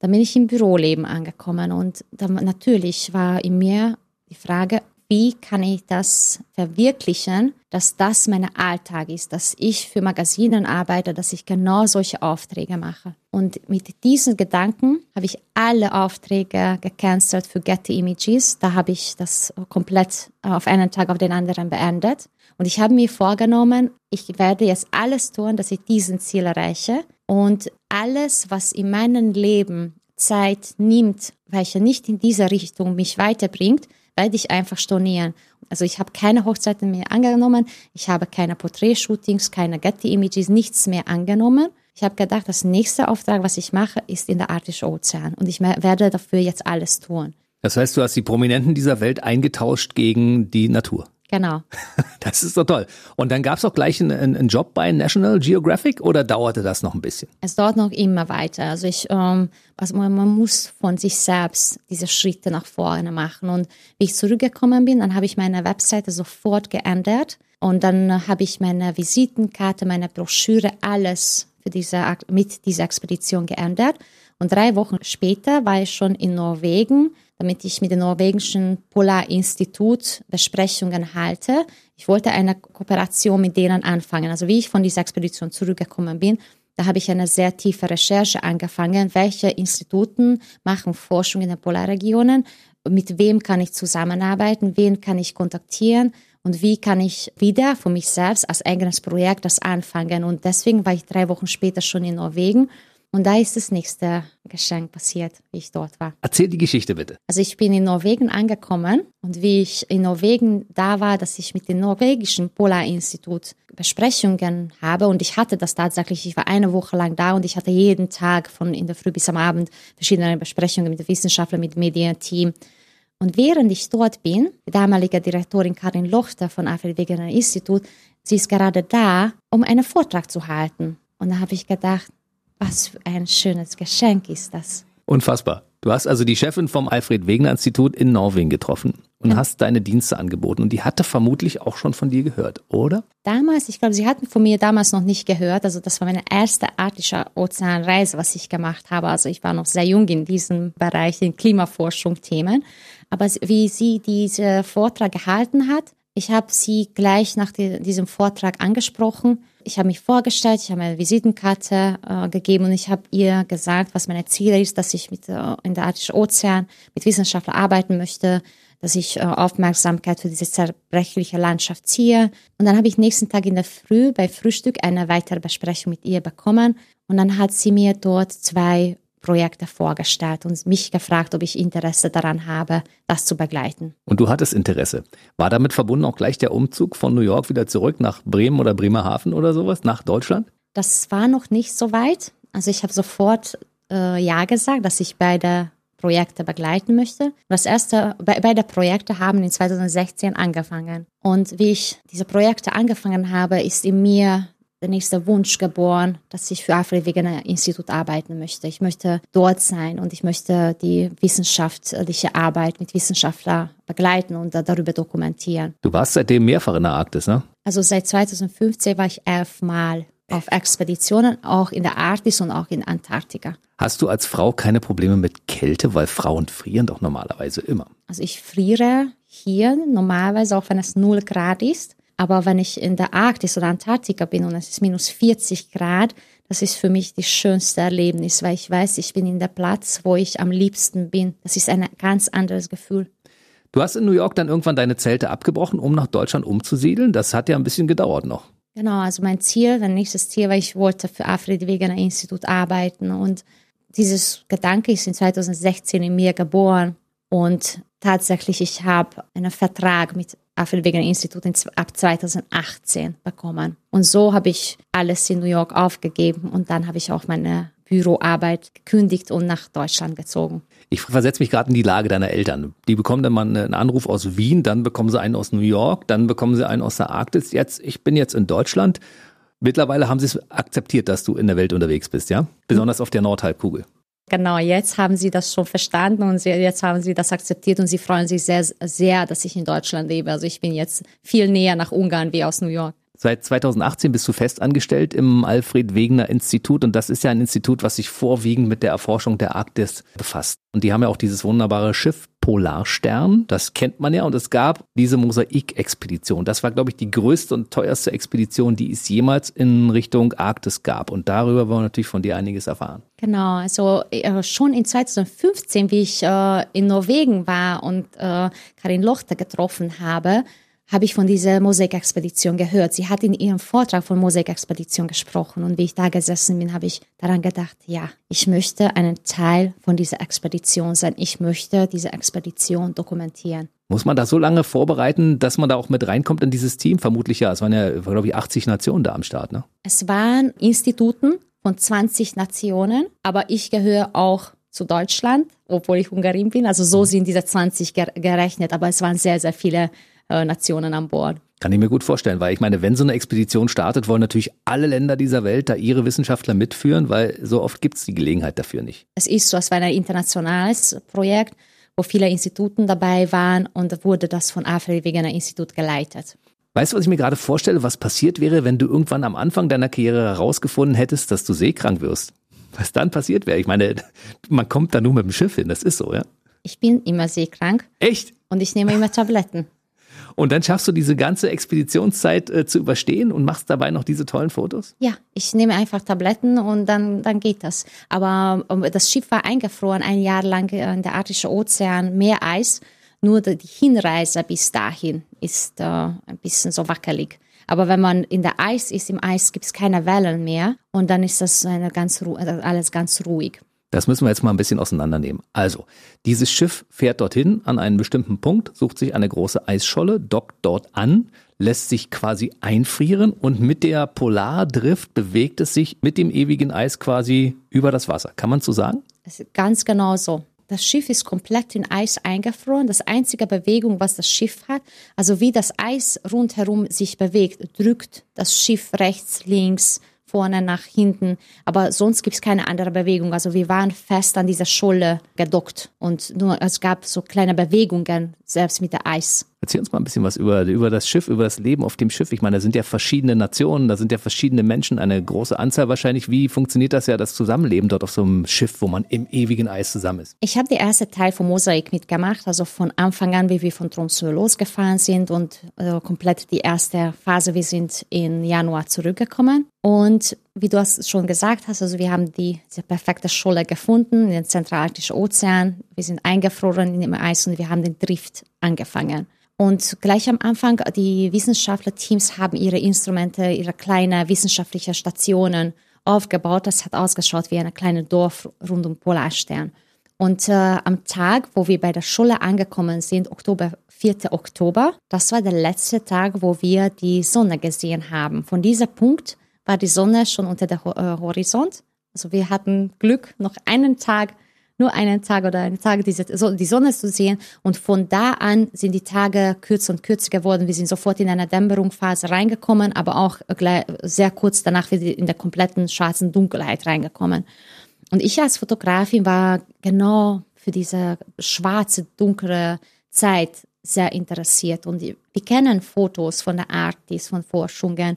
dann bin ich im Büroleben angekommen und dann natürlich war in mir die Frage, wie kann ich das verwirklichen, dass das mein Alltag ist, dass ich für Magazinen arbeite, dass ich genau solche Aufträge mache. Und mit diesen Gedanken habe ich alle Aufträge gecancelt für Getty Images. Da habe ich das komplett auf einen Tag auf den anderen beendet. Und ich habe mir vorgenommen, ich werde jetzt alles tun, dass ich diesen Ziel erreiche. Und alles, was in meinem Leben Zeit nimmt, welche nicht in diese Richtung mich weiterbringt, werde ich einfach stornieren. Also ich habe keine Hochzeiten mehr angenommen, ich habe keine Porträtshootings, keine Getty-Images, nichts mehr angenommen. Ich habe gedacht, das nächste Auftrag, was ich mache, ist in der Arktischen Ozean und ich werde dafür jetzt alles tun. Das heißt, du hast die Prominenten dieser Welt eingetauscht gegen die Natur. Genau. [LAUGHS] Das ist doch toll. Und dann gab es auch gleich einen, einen, Job bei National Geographic oder dauerte das noch ein bisschen? Es dauert noch immer weiter. Also ich, ähm, also man, man muss von sich selbst diese Schritte nach vorne machen. Und wie ich zurückgekommen bin, dann habe ich meine Webseite sofort geändert. Und dann habe ich meine Visitenkarte, meine Broschüre, alles für diese, mit dieser Expedition geändert. Und drei Wochen später war ich schon in Norwegen damit ich mit dem norwegischen Polarinstitut Besprechungen halte. Ich wollte eine Kooperation mit denen anfangen. Also wie ich von dieser Expedition zurückgekommen bin, da habe ich eine sehr tiefe Recherche angefangen, welche Instituten machen Forschung in den Polarregionen, mit wem kann ich zusammenarbeiten, wen kann ich kontaktieren und wie kann ich wieder für mich selbst als eigenes Projekt das anfangen. Und deswegen war ich drei Wochen später schon in Norwegen und da ist das nächste Geschenk passiert, wie ich dort war. Erzähl die Geschichte bitte. Also ich bin in Norwegen angekommen und wie ich in Norwegen da war, dass ich mit dem norwegischen Polarinstitut Besprechungen habe und ich hatte das tatsächlich, ich war eine Woche lang da und ich hatte jeden Tag von in der Früh bis am Abend verschiedene Besprechungen mit Wissenschaftlern, mit dem Medienteam. Und während ich dort bin, die damalige Direktorin Karin Lochter von Alfred Wegener Institut, sie ist gerade da, um einen Vortrag zu halten. Und da habe ich gedacht, was für ein schönes Geschenk ist das. Unfassbar. Du hast also die Chefin vom Alfred Wegener Institut in Norwegen getroffen und ja. hast deine Dienste angeboten. Und die hatte vermutlich auch schon von dir gehört, oder? Damals, ich glaube, sie hatten von mir damals noch nicht gehört. Also das war meine erste arktische Ozeanreise, was ich gemacht habe. Also ich war noch sehr jung in diesem Bereich, in Klimaforschung Themen. Aber wie sie diesen Vortrag gehalten hat, ich habe sie gleich nach diesem Vortrag angesprochen. Ich habe mich vorgestellt, ich habe eine Visitenkarte äh, gegeben und ich habe ihr gesagt, was meine Ziele ist, dass ich mit, äh, in der Arktischen Ozean mit Wissenschaftlern arbeiten möchte, dass ich äh, Aufmerksamkeit für diese zerbrechliche Landschaft ziehe. Und dann habe ich nächsten Tag in der Früh bei Frühstück eine weitere Besprechung mit ihr bekommen. Und dann hat sie mir dort zwei Projekte vorgestellt und mich gefragt, ob ich Interesse daran habe, das zu begleiten. Und du hattest Interesse. War damit verbunden auch gleich der Umzug von New York wieder zurück nach Bremen oder Bremerhaven oder sowas, nach Deutschland? Das war noch nicht so weit. Also ich habe sofort äh, Ja gesagt, dass ich beide Projekte begleiten möchte. Das erste, be beide Projekte haben in 2016 angefangen. Und wie ich diese Projekte angefangen habe, ist in mir der nächste Wunsch geboren, dass ich für Alfred Wegener Institut arbeiten möchte. Ich möchte dort sein und ich möchte die wissenschaftliche Arbeit mit Wissenschaftlern begleiten und darüber dokumentieren. Du warst seitdem mehrfach in der Arktis, ne? Also seit 2015 war ich elfmal auf Expeditionen, auch in der Arktis und auch in Antarktika. Hast du als Frau keine Probleme mit Kälte, weil Frauen frieren doch normalerweise immer? Also ich friere hier normalerweise, auch wenn es 0 Grad ist. Aber wenn ich in der Arktis oder Antarktika bin und es ist minus 40 Grad, das ist für mich das schönste Erlebnis, weil ich weiß, ich bin in der Platz, wo ich am liebsten bin. Das ist ein ganz anderes Gefühl. Du hast in New York dann irgendwann deine Zelte abgebrochen, um nach Deutschland umzusiedeln. Das hat ja ein bisschen gedauert noch. Genau, also mein Ziel, mein nächstes Ziel war, ich wollte für Alfred Wegener Institut arbeiten und dieses Gedanke ist in 2016 in mir geboren und tatsächlich, ich habe einen Vertrag mit Wegener Institut ab 2018 bekommen. Und so habe ich alles in New York aufgegeben und dann habe ich auch meine Büroarbeit gekündigt und nach Deutschland gezogen. Ich versetze mich gerade in die Lage deiner Eltern. Die bekommen dann mal einen Anruf aus Wien, dann bekommen sie einen aus New York, dann bekommen sie einen aus der Arktis. Jetzt, ich bin jetzt in Deutschland. Mittlerweile haben sie es akzeptiert, dass du in der Welt unterwegs bist, ja? Besonders auf der Nordhalbkugel. Genau, jetzt haben sie das schon verstanden und sie, jetzt haben sie das akzeptiert und sie freuen sich sehr, sehr, dass ich in Deutschland lebe. Also ich bin jetzt viel näher nach Ungarn wie aus New York. Seit 2018 bist du festangestellt im Alfred Wegener Institut und das ist ja ein Institut, was sich vorwiegend mit der Erforschung der Arktis befasst. Und die haben ja auch dieses wunderbare Schiff Polarstern, das kennt man ja und es gab diese Mosaik-Expedition. Das war, glaube ich, die größte und teuerste Expedition, die es jemals in Richtung Arktis gab. Und darüber wollen wir natürlich von dir einiges erfahren. Genau, also äh, schon in 2015, wie ich äh, in Norwegen war und äh, Karin Lochter getroffen habe, habe ich von dieser Mosaikexpedition gehört. Sie hat in ihrem Vortrag von Mosaikexpedition gesprochen und wie ich da gesessen bin, habe ich daran gedacht, ja, ich möchte einen Teil von dieser Expedition sein. Ich möchte diese Expedition dokumentieren. Muss man das so lange vorbereiten, dass man da auch mit reinkommt in dieses Team? Vermutlich ja. Es waren ja, glaube ich, 80 Nationen da am Start, ne? Es waren Instituten von 20 Nationen, aber ich gehöre auch zu Deutschland, obwohl ich Ungarin bin. Also so mhm. sind diese 20 gerechnet, aber es waren sehr, sehr viele äh, Nationen an Bord. Kann ich mir gut vorstellen, weil ich meine, wenn so eine Expedition startet, wollen natürlich alle Länder dieser Welt da ihre Wissenschaftler mitführen, weil so oft gibt es die Gelegenheit dafür nicht. Es ist so, es war ein internationales Projekt, wo viele Instituten dabei waren und wurde das von Alfred Wegener Institut geleitet. Weißt du, was ich mir gerade vorstelle, was passiert wäre, wenn du irgendwann am Anfang deiner Karriere herausgefunden hättest, dass du seekrank wirst? Was dann passiert wäre? Ich meine, [LAUGHS] man kommt da nur mit dem Schiff hin, das ist so, ja? Ich bin immer seekrank. Echt? Und ich nehme immer Tabletten. Und dann schaffst du diese ganze Expeditionszeit äh, zu überstehen und machst dabei noch diese tollen Fotos? Ja, ich nehme einfach Tabletten und dann, dann geht das. Aber um, das Schiff war eingefroren, ein Jahr lang in der Arktischen Ozean, mehr Eis. Nur die Hinreise bis dahin ist äh, ein bisschen so wackelig. Aber wenn man in der Eis ist, im Eis gibt es keine Wellen mehr und dann ist das ganz, alles ganz ruhig. Das müssen wir jetzt mal ein bisschen auseinandernehmen. Also, dieses Schiff fährt dorthin an einen bestimmten Punkt, sucht sich eine große Eisscholle, dockt dort an, lässt sich quasi einfrieren und mit der Polardrift bewegt es sich mit dem ewigen Eis quasi über das Wasser. Kann man so sagen? ganz genau so. Das Schiff ist komplett in Eis eingefroren. Das einzige Bewegung, was das Schiff hat, also wie das Eis rundherum sich bewegt, drückt das Schiff rechts, links, vorne nach hinten. Aber sonst gibt es keine andere Bewegung. Also wir waren fest an dieser Scholle gedockt und nur es gab so kleine Bewegungen, selbst mit der Eis. Erzähl uns mal ein bisschen was über, über das Schiff, über das Leben auf dem Schiff. Ich meine, da sind ja verschiedene Nationen, da sind ja verschiedene Menschen, eine große Anzahl wahrscheinlich. Wie funktioniert das ja, das Zusammenleben dort auf so einem Schiff, wo man im ewigen Eis zusammen ist? Ich habe den ersten Teil von Mosaik mitgemacht, also von Anfang an, wie wir von Tromsø losgefahren sind und äh, komplett die erste Phase. Wir sind im Januar zurückgekommen und wie du es schon gesagt hast, also wir haben die, die perfekte Scholle gefunden in den zentralarktischen Ozean. Wir sind eingefroren in dem Eis und wir haben den Drift angefangen. Und gleich am Anfang, die Wissenschaftlerteams haben ihre Instrumente, ihre kleinen wissenschaftlichen Stationen aufgebaut. Das hat ausgeschaut wie ein kleines Dorf rund um Polarstern. Und äh, am Tag, wo wir bei der Schule angekommen sind, Oktober, 4. Oktober, das war der letzte Tag, wo wir die Sonne gesehen haben. Von diesem Punkt war die Sonne schon unter dem äh, Horizont. Also wir hatten Glück, noch einen Tag nur einen Tag oder einen Tag diese, die Sonne zu sehen. Und von da an sind die Tage kürzer und kürzer geworden. Wir sind sofort in eine Dämmerungsphase reingekommen, aber auch sehr kurz danach wieder in der kompletten schwarzen Dunkelheit reingekommen. Und ich als Fotografin war genau für diese schwarze, dunkle Zeit sehr interessiert. Und wir kennen Fotos von der Arktis, von Forschungen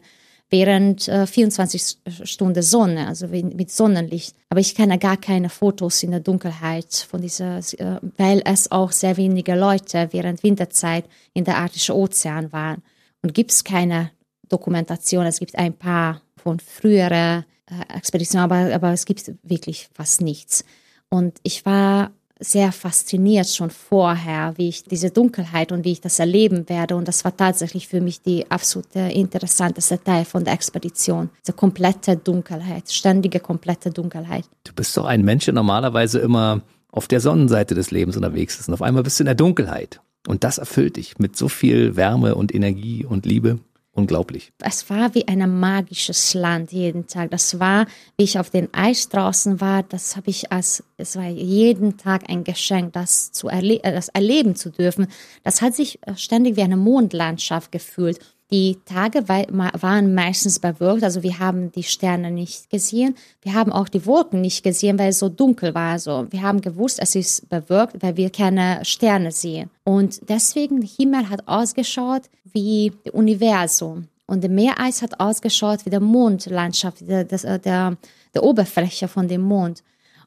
während äh, 24 Stunden Sonne, also mit Sonnenlicht. Aber ich kenne gar keine Fotos in der Dunkelheit von dieser, äh, weil es auch sehr wenige Leute während Winterzeit in der Arktischen Ozean waren. Und gibt es keine Dokumentation. Es gibt ein paar von früheren äh, Expeditionen, aber, aber es gibt wirklich fast nichts. Und ich war sehr fasziniert schon vorher, wie ich diese Dunkelheit und wie ich das erleben werde. Und das war tatsächlich für mich die absolute interessanteste Teil von der Expedition. Diese komplette Dunkelheit, ständige komplette Dunkelheit. Du bist doch ein Mensch, der normalerweise immer auf der Sonnenseite des Lebens unterwegs ist. Und auf einmal bist du in der Dunkelheit. Und das erfüllt dich mit so viel Wärme und Energie und Liebe. Unglaublich. Es war wie ein magisches Land jeden Tag. Das war, wie ich auf den Eis draußen war, das habe ich als, es war jeden Tag ein Geschenk, das zu erle das erleben zu dürfen. Das hat sich ständig wie eine Mondlandschaft gefühlt. Die Tage waren meistens bewölkt, also wir haben die Sterne nicht gesehen. Wir haben auch die Wolken nicht gesehen, weil es so dunkel war. Also wir haben gewusst, es ist bewölkt, weil wir keine Sterne sehen. Und deswegen, der Himmel hat ausgeschaut wie das Universum. Und der Meereis hat ausgeschaut wie der Mondlandschaft, der, der, der, der Oberfläche von dem Mond.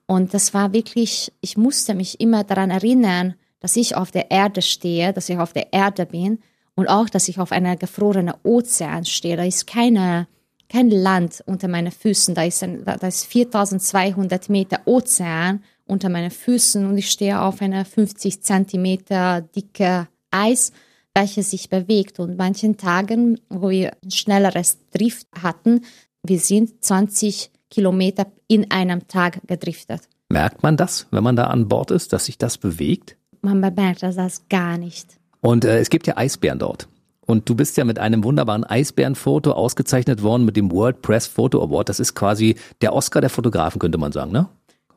Und das war wirklich, ich musste mich immer daran erinnern, dass ich auf der Erde stehe, dass ich auf der Erde bin und auch, dass ich auf einer gefrorenen Ozean stehe. Da ist keine, kein Land unter meinen Füßen. Da ist, ein, da ist 4200 Meter Ozean unter meinen Füßen und ich stehe auf einer 50 Zentimeter dicke Eis, welche sich bewegt. Und manchen Tagen, wo wir ein schnelleres Drift hatten, wir sind 20 Kilometer in einem Tag gedriftet. Merkt man das, wenn man da an Bord ist, dass sich das bewegt? Man bemerkt das gar nicht. Und äh, es gibt ja Eisbären dort. Und du bist ja mit einem wunderbaren Eisbärenfoto ausgezeichnet worden mit dem World Press Photo Award. Das ist quasi der Oscar der Fotografen, könnte man sagen, ne?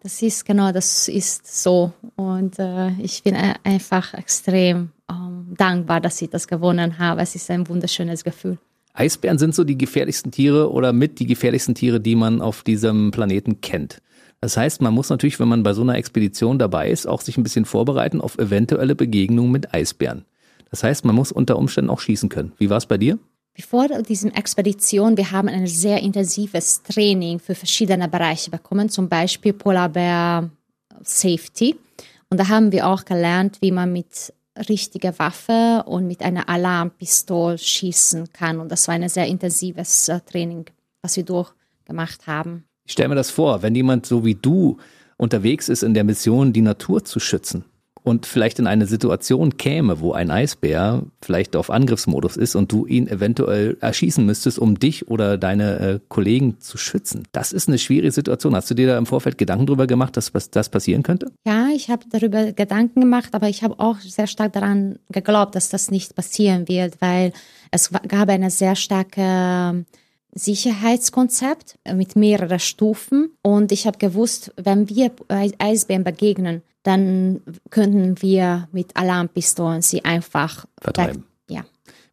Das ist genau, das ist so. Und äh, ich bin einfach extrem ähm, dankbar, dass ich das gewonnen habe. Es ist ein wunderschönes Gefühl. Eisbären sind so die gefährlichsten Tiere oder mit die gefährlichsten Tiere, die man auf diesem Planeten kennt. Das heißt, man muss natürlich, wenn man bei so einer Expedition dabei ist, auch sich ein bisschen vorbereiten auf eventuelle Begegnungen mit Eisbären. Das heißt, man muss unter Umständen auch schießen können. Wie war es bei dir? Bevor dieser Expedition, wir haben ein sehr intensives Training für verschiedene Bereiche bekommen, zum Beispiel Polar Bear Safety. Und da haben wir auch gelernt, wie man mit richtiger Waffe und mit einer Alarmpistole schießen kann. Und das war ein sehr intensives äh, Training, was wir durchgemacht haben. Ich stelle mir das vor, wenn jemand so wie du unterwegs ist in der Mission, die Natur zu schützen und vielleicht in eine Situation käme, wo ein Eisbär vielleicht auf Angriffsmodus ist und du ihn eventuell erschießen müsstest, um dich oder deine äh, Kollegen zu schützen. Das ist eine schwierige Situation. Hast du dir da im Vorfeld Gedanken darüber gemacht, dass das passieren könnte? Ja, ich habe darüber Gedanken gemacht, aber ich habe auch sehr stark daran geglaubt, dass das nicht passieren wird, weil es gab eine sehr starke Sicherheitskonzept mit mehreren Stufen und ich habe gewusst, wenn wir Eisbären begegnen, dann könnten wir mit Alarmpistolen sie einfach vertreiben. Ja.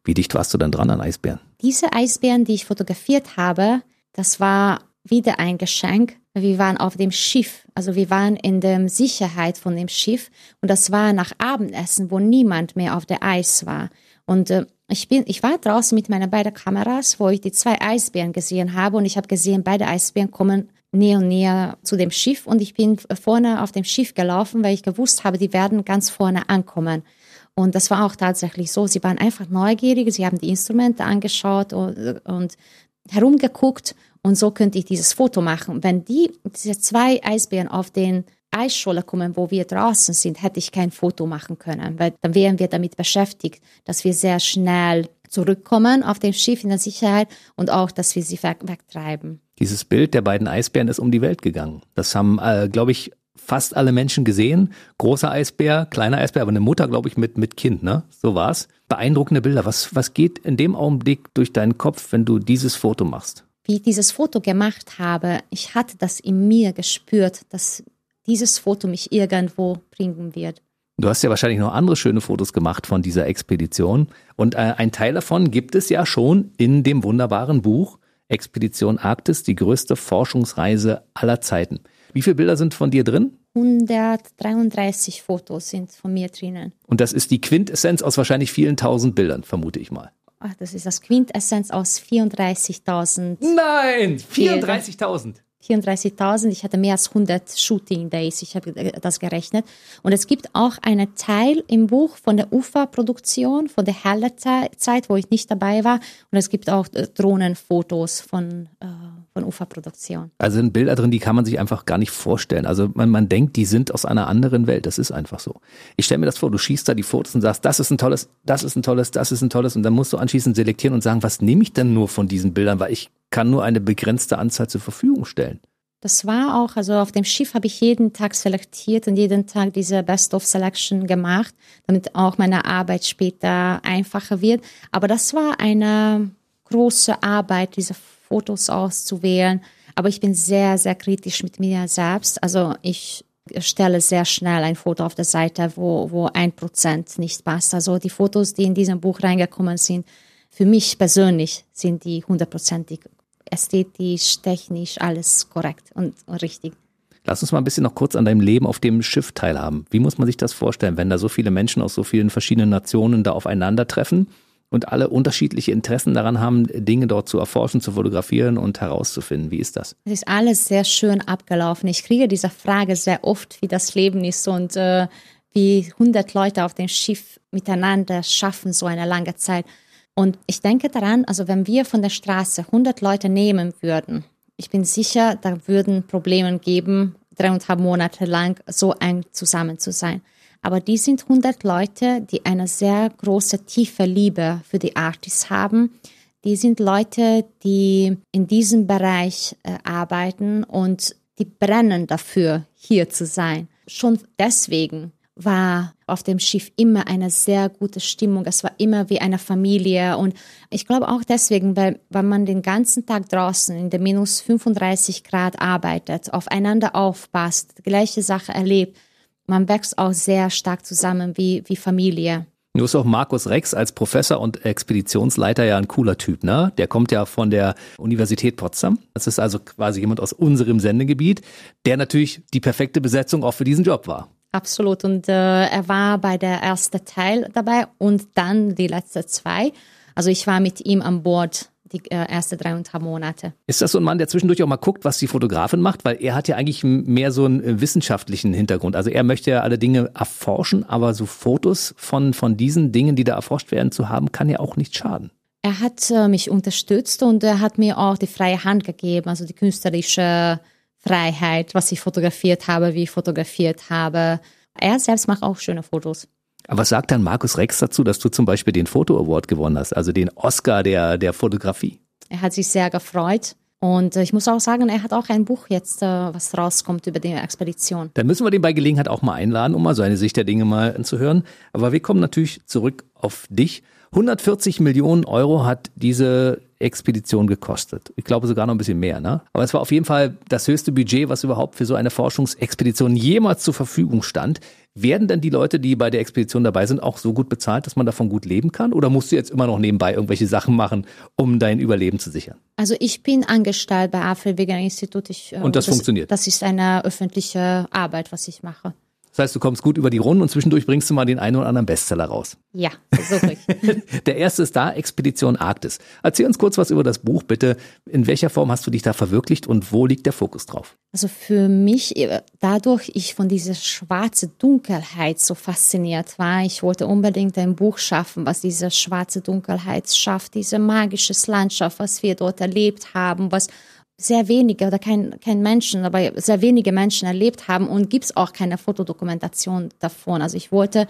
Wie dicht warst du dann dran an Eisbären? Diese Eisbären, die ich fotografiert habe, das war wieder ein Geschenk. Wir waren auf dem Schiff, also wir waren in der Sicherheit von dem Schiff und das war nach Abendessen, wo niemand mehr auf der Eis war. Und äh, ich bin, ich war draußen mit meinen beiden Kameras, wo ich die zwei Eisbären gesehen habe und ich habe gesehen, beide Eisbären kommen näher und näher zu dem Schiff und ich bin vorne auf dem Schiff gelaufen, weil ich gewusst habe, die werden ganz vorne ankommen. Und das war auch tatsächlich so. Sie waren einfach neugierig, sie haben die Instrumente angeschaut und, und herumgeguckt und so könnte ich dieses Foto machen. Wenn die, diese zwei Eisbären auf den Eisscholle kommen, wo wir draußen sind, hätte ich kein Foto machen können, weil dann wären wir damit beschäftigt, dass wir sehr schnell zurückkommen auf dem Schiff in der Sicherheit und auch, dass wir sie wegtreiben. Dieses Bild der beiden Eisbären ist um die Welt gegangen. Das haben, äh, glaube ich, fast alle Menschen gesehen. Großer Eisbär, kleiner Eisbär, aber eine Mutter, glaube ich, mit, mit Kind, ne? So war's. Beeindruckende Bilder. Was, was geht in dem Augenblick durch deinen Kopf, wenn du dieses Foto machst? Wie ich dieses Foto gemacht habe, ich hatte das in mir gespürt, dass dieses Foto mich irgendwo bringen wird. Du hast ja wahrscheinlich noch andere schöne Fotos gemacht von dieser Expedition. Und äh, ein Teil davon gibt es ja schon in dem wunderbaren Buch Expedition Arktis, die größte Forschungsreise aller Zeiten. Wie viele Bilder sind von dir drin? 133 Fotos sind von mir drinnen. Und das ist die Quintessenz aus wahrscheinlich vielen tausend Bildern, vermute ich mal. Ach, das ist das Quintessenz aus 34.000. Nein, 34.000. 34.000. Ich hatte mehr als 100 Shooting Days. Ich habe das gerechnet. Und es gibt auch einen Teil im Buch von der UFA-Produktion, von der Helle-Zeit, wo ich nicht dabei war. Und es gibt auch äh, Drohnenfotos von, äh, von UFA-Produktion. Also sind Bilder drin, die kann man sich einfach gar nicht vorstellen. Also man, man denkt, die sind aus einer anderen Welt. Das ist einfach so. Ich stelle mir das vor, du schießt da die Fotos und sagst, das ist ein tolles, das ist ein tolles, das ist ein tolles. Und dann musst du anschließend selektieren und sagen, was nehme ich denn nur von diesen Bildern? Weil ich kann nur eine begrenzte Anzahl zur Verfügung stellen. Das war auch, also auf dem Schiff habe ich jeden Tag selektiert und jeden Tag diese Best of Selection gemacht, damit auch meine Arbeit später einfacher wird. Aber das war eine große Arbeit, diese Fotos auszuwählen. Aber ich bin sehr, sehr kritisch mit mir selbst. Also ich stelle sehr schnell ein Foto auf der Seite, wo, ein Prozent nicht passt. Also die Fotos, die in diesem Buch reingekommen sind, für mich persönlich sind die hundertprozentig ästhetisch, technisch alles korrekt und, richtig. Lass uns mal ein bisschen noch kurz an deinem Leben auf dem Schiff teilhaben. Wie muss man sich das vorstellen, wenn da so viele Menschen aus so vielen verschiedenen Nationen da aufeinandertreffen und alle unterschiedliche Interessen daran haben, Dinge dort zu erforschen, zu fotografieren und herauszufinden? Wie ist das? Es ist alles sehr schön abgelaufen. Ich kriege diese Frage sehr oft, wie das Leben ist und äh, wie 100 Leute auf dem Schiff miteinander schaffen, so eine lange Zeit. Und ich denke daran, also wenn wir von der Straße 100 Leute nehmen würden, ich bin sicher, da würden Probleme geben, dreieinhalb Monate lang so eng zusammen zu sein. Aber die sind 100 Leute, die eine sehr große, tiefe Liebe für die Artists haben. Die sind Leute, die in diesem Bereich äh, arbeiten und die brennen dafür, hier zu sein. Schon deswegen war auf dem Schiff immer eine sehr gute Stimmung. Es war immer wie eine Familie. Und ich glaube auch deswegen, weil, weil man den ganzen Tag draußen in der minus 35 Grad arbeitet, aufeinander aufpasst, gleiche Sache erlebt, man wächst auch sehr stark zusammen wie, wie Familie. Du bist auch Markus Rex als Professor und Expeditionsleiter ja ein cooler Typ, ne? Der kommt ja von der Universität Potsdam. Das ist also quasi jemand aus unserem Sendegebiet, der natürlich die perfekte Besetzung auch für diesen Job war. Absolut. Und äh, er war bei der ersten Teil dabei und dann die letzten zwei. Also ich war mit ihm an Bord die äh, ersten dreieinhalb Monate. Ist das so ein Mann, der zwischendurch auch mal guckt, was die Fotografin macht? Weil er hat ja eigentlich mehr so einen äh, wissenschaftlichen Hintergrund. Also er möchte ja alle Dinge erforschen, aber so Fotos von, von diesen Dingen, die da erforscht werden, zu haben, kann ja auch nicht schaden. Er hat äh, mich unterstützt und er hat mir auch die freie Hand gegeben, also die künstlerische Freiheit, was ich fotografiert habe, wie ich fotografiert habe. Er selbst macht auch schöne Fotos. Aber was sagt dann Markus Rex dazu, dass du zum Beispiel den Foto Award gewonnen hast, also den Oscar der, der Fotografie? Er hat sich sehr gefreut. Und ich muss auch sagen, er hat auch ein Buch jetzt, äh, was rauskommt über die Expedition. Dann müssen wir den bei Gelegenheit auch mal einladen, um mal seine Sicht der Dinge mal anzuhören. Aber wir kommen natürlich zurück auf dich. 140 Millionen Euro hat diese Expedition gekostet. Ich glaube sogar noch ein bisschen mehr, ne? Aber es war auf jeden Fall das höchste Budget, was überhaupt für so eine Forschungsexpedition jemals zur Verfügung stand. Werden denn die Leute, die bei der Expedition dabei sind, auch so gut bezahlt, dass man davon gut leben kann? Oder musst du jetzt immer noch nebenbei irgendwelche Sachen machen, um dein Überleben zu sichern? Also ich bin angestellt bei Afri Vegan Institut. Ich, Und das, das funktioniert? Das ist eine öffentliche Arbeit, was ich mache. Das heißt, du kommst gut über die Runden und zwischendurch bringst du mal den einen oder anderen Bestseller raus. Ja, versuche ich. [LAUGHS] Der erste ist da, Expedition Arktis. Erzähl uns kurz was über das Buch, bitte. In welcher Form hast du dich da verwirklicht und wo liegt der Fokus drauf? Also für mich, äh, dadurch ich von dieser schwarzen Dunkelheit so fasziniert war, ich wollte unbedingt ein Buch schaffen, was diese schwarze Dunkelheit schafft, diese magische Landschaft, was wir dort erlebt haben, was sehr wenige oder kein, kein Menschen, aber sehr wenige Menschen erlebt haben und gibt es auch keine Fotodokumentation davon. Also ich wollte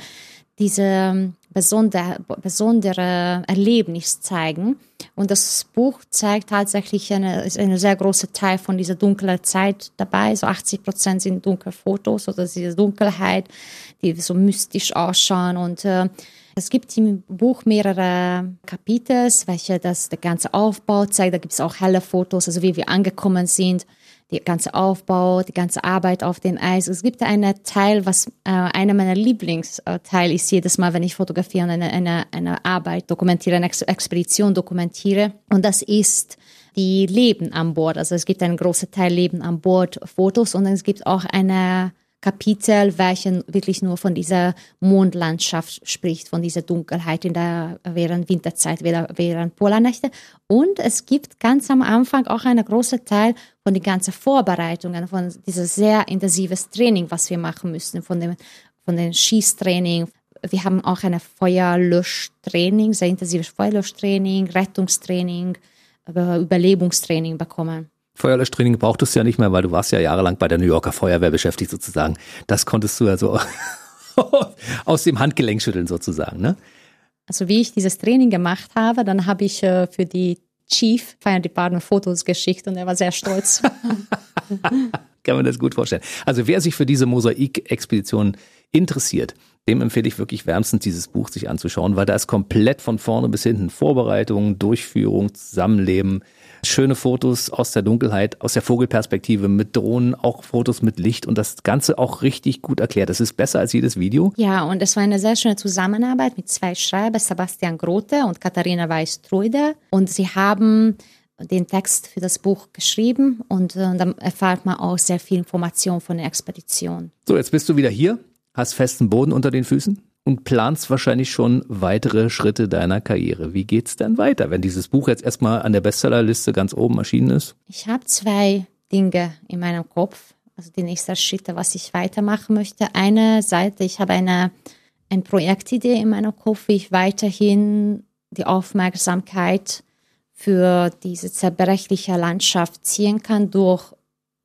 diese ähm, besondere, besondere Erlebnis zeigen. Und das Buch zeigt tatsächlich eine, ist eine sehr große Teil von dieser dunklen Zeit dabei. So 80 Prozent sind dunkle Fotos oder diese Dunkelheit, die so mystisch ausschauen und äh, es gibt im Buch mehrere Kapitel, welche das der ganze Aufbau zeigt. Da gibt es auch helle Fotos, also wie wir angekommen sind, der ganze Aufbau, die ganze Arbeit auf dem Eis. Es gibt einen Teil, was äh, einer meiner Lieblingsteile ist jedes Mal, wenn ich fotografiere und eine, eine, eine Arbeit dokumentiere, eine Ex Expedition dokumentiere. Und das ist die Leben an Bord. Also es gibt einen großen Teil Leben an Bord Fotos und es gibt auch eine Kapitel, welchen wirklich nur von dieser Mondlandschaft spricht, von dieser Dunkelheit in der, während Winterzeit, während Polernächte. Und es gibt ganz am Anfang auch einen großen Teil von den ganzen Vorbereitungen, von dieses sehr intensives Training, was wir machen müssen, von dem, von dem Schießtraining. Wir haben auch ein Feuerlöschtraining, sehr intensives Feuerlöschtraining, Rettungstraining, Überlebungstraining bekommen. Feuerlöschtraining brauchtest du ja nicht mehr, weil du warst ja jahrelang bei der New Yorker Feuerwehr beschäftigt sozusagen. Das konntest du ja so [LAUGHS] aus dem Handgelenk schütteln sozusagen, ne? Also wie ich dieses Training gemacht habe, dann habe ich äh, für die Chief Fire Department Fotos geschickt und er war sehr stolz. [LAUGHS] [LAUGHS] Kann man das gut vorstellen. Also wer sich für diese Mosaik-Expedition interessiert, dem empfehle ich wirklich wärmstens dieses Buch sich anzuschauen, weil da ist komplett von vorne bis hinten Vorbereitung, Durchführung, Zusammenleben, schöne Fotos aus der Dunkelheit, aus der Vogelperspektive mit Drohnen, auch Fotos mit Licht und das Ganze auch richtig gut erklärt. Das ist besser als jedes Video. Ja, und es war eine sehr schöne Zusammenarbeit mit zwei Schreibern, Sebastian Grote und Katharina Weiß-Truide. Und sie haben den Text für das Buch geschrieben und, und äh, dann erfahrt man auch sehr viel Information von der Expedition. So, jetzt bist du wieder hier, hast festen Boden unter den Füßen und planst wahrscheinlich schon weitere Schritte deiner Karriere. Wie geht's denn weiter, wenn dieses Buch jetzt erstmal an der Bestsellerliste ganz oben erschienen ist? Ich habe zwei Dinge in meinem Kopf, also die nächsten Schritte, was ich weitermachen möchte. Eine Seite, ich habe eine, eine Projektidee in meinem Kopf, wie ich weiterhin die Aufmerksamkeit für diese zerbrechliche Landschaft ziehen kann durch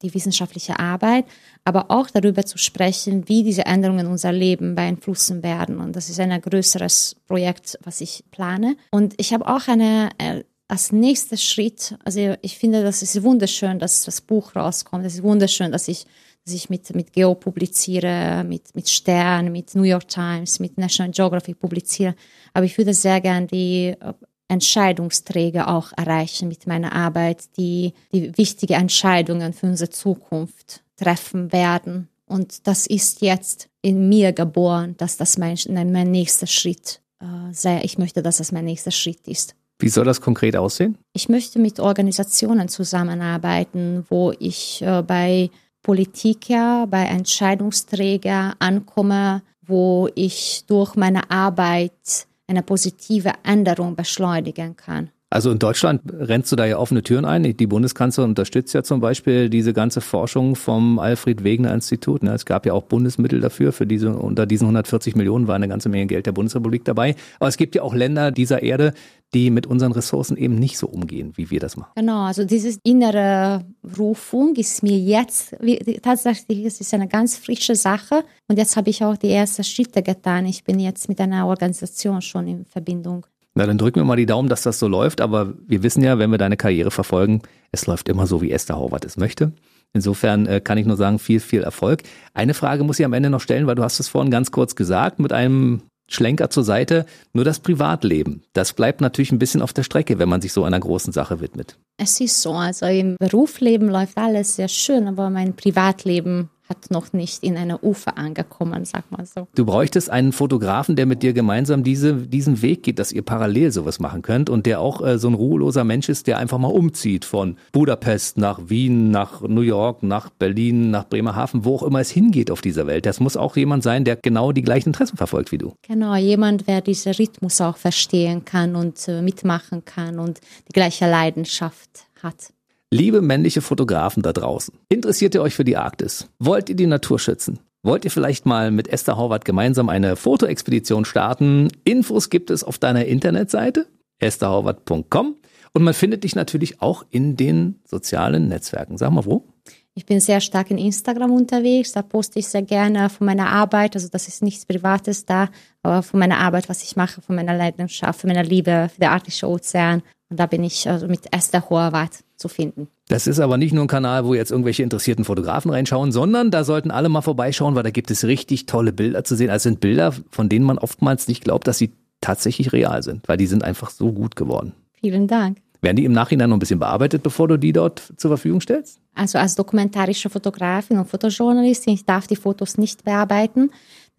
die wissenschaftliche Arbeit, aber auch darüber zu sprechen, wie diese Änderungen unser Leben beeinflussen werden. Und das ist ein größeres Projekt, was ich plane. Und ich habe auch eine äh, als nächster Schritt, also ich finde, das ist wunderschön, dass das Buch rauskommt. Es ist wunderschön, dass ich, dass ich mit, mit Geo publiziere, mit, mit Stern, mit New York Times, mit National Geographic publiziere. Aber ich würde sehr gern die äh, Entscheidungsträger auch erreichen mit meiner Arbeit, die, die wichtige Entscheidungen für unsere Zukunft treffen werden. Und das ist jetzt in mir geboren, dass das mein, mein nächster Schritt äh, sei. Ich möchte, dass das mein nächster Schritt ist. Wie soll das konkret aussehen? Ich möchte mit Organisationen zusammenarbeiten, wo ich äh, bei Politiker, bei Entscheidungsträgern ankomme, wo ich durch meine Arbeit eine positive Änderung beschleunigen kann. Also in Deutschland rennst du da ja offene Türen ein. Die Bundeskanzlerin unterstützt ja zum Beispiel diese ganze Forschung vom Alfred Wegener Institut. Ne? Es gab ja auch Bundesmittel dafür. Für diese, unter diesen 140 Millionen war eine ganze Menge Geld der Bundesrepublik dabei. Aber es gibt ja auch Länder dieser Erde, die mit unseren Ressourcen eben nicht so umgehen, wie wir das machen. Genau, also diese innere Rufung ist mir jetzt, tatsächlich, es ist eine ganz frische Sache und jetzt habe ich auch die ersten Schritte getan. Ich bin jetzt mit einer Organisation schon in Verbindung. Na, dann drücken wir mal die Daumen, dass das so läuft. Aber wir wissen ja, wenn wir deine Karriere verfolgen, es läuft immer so, wie Esther Horvath es möchte. Insofern äh, kann ich nur sagen, viel, viel Erfolg. Eine Frage muss ich am Ende noch stellen, weil du hast es vorhin ganz kurz gesagt, mit einem Schlenker zur Seite. Nur das Privatleben, das bleibt natürlich ein bisschen auf der Strecke, wenn man sich so einer großen Sache widmet. Es ist so, also im Berufsleben läuft alles sehr schön, aber mein Privatleben hat noch nicht in einer Ufer angekommen, sag mal so. Du bräuchtest einen Fotografen, der mit dir gemeinsam diese, diesen Weg geht, dass ihr parallel sowas machen könnt und der auch äh, so ein ruheloser Mensch ist, der einfach mal umzieht von Budapest nach Wien, nach New York, nach Berlin, nach Bremerhaven, wo auch immer es hingeht auf dieser Welt. Das muss auch jemand sein, der genau die gleichen Interessen verfolgt wie du. Genau, jemand, der diesen Rhythmus auch verstehen kann und äh, mitmachen kann und die gleiche Leidenschaft hat. Liebe männliche Fotografen da draußen, interessiert ihr euch für die Arktis? Wollt ihr die Natur schützen? Wollt ihr vielleicht mal mit Esther Horvath gemeinsam eine Fotoexpedition starten? Infos gibt es auf deiner Internetseite estherhorvath.com und man findet dich natürlich auch in den sozialen Netzwerken. Sag mal wo? Ich bin sehr stark in Instagram unterwegs, da poste ich sehr gerne von meiner Arbeit, also das ist nichts Privates da, aber von meiner Arbeit, was ich mache, von meiner Leidenschaft, von meiner Liebe für den Arktischen Ozean. Und da bin ich also mit Esther Horvath zu finden. Das ist aber nicht nur ein Kanal, wo jetzt irgendwelche interessierten Fotografen reinschauen, sondern da sollten alle mal vorbeischauen, weil da gibt es richtig tolle Bilder zu sehen. Also sind Bilder, von denen man oftmals nicht glaubt, dass sie tatsächlich real sind, weil die sind einfach so gut geworden. Vielen Dank. Werden die im Nachhinein noch ein bisschen bearbeitet, bevor du die dort zur Verfügung stellst? Also als dokumentarische Fotografin und Fotojournalistin, ich darf die Fotos nicht bearbeiten.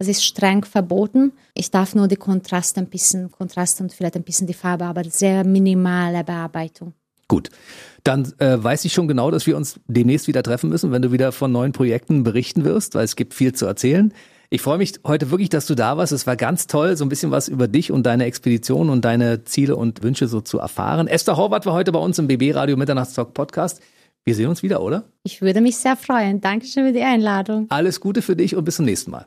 Das ist streng verboten. Ich darf nur die Kontraste ein bisschen, Kontraste und vielleicht ein bisschen die Farbe, aber sehr minimale Bearbeitung. Gut, dann äh, weiß ich schon genau, dass wir uns demnächst wieder treffen müssen, wenn du wieder von neuen Projekten berichten wirst, weil es gibt viel zu erzählen. Ich freue mich heute wirklich, dass du da warst. Es war ganz toll, so ein bisschen was über dich und deine Expedition und deine Ziele und Wünsche so zu erfahren. Esther Horvath war heute bei uns im BB Radio Mitternachtstalk Podcast. Wir sehen uns wieder, oder? Ich würde mich sehr freuen. Dankeschön für die Einladung. Alles Gute für dich und bis zum nächsten Mal.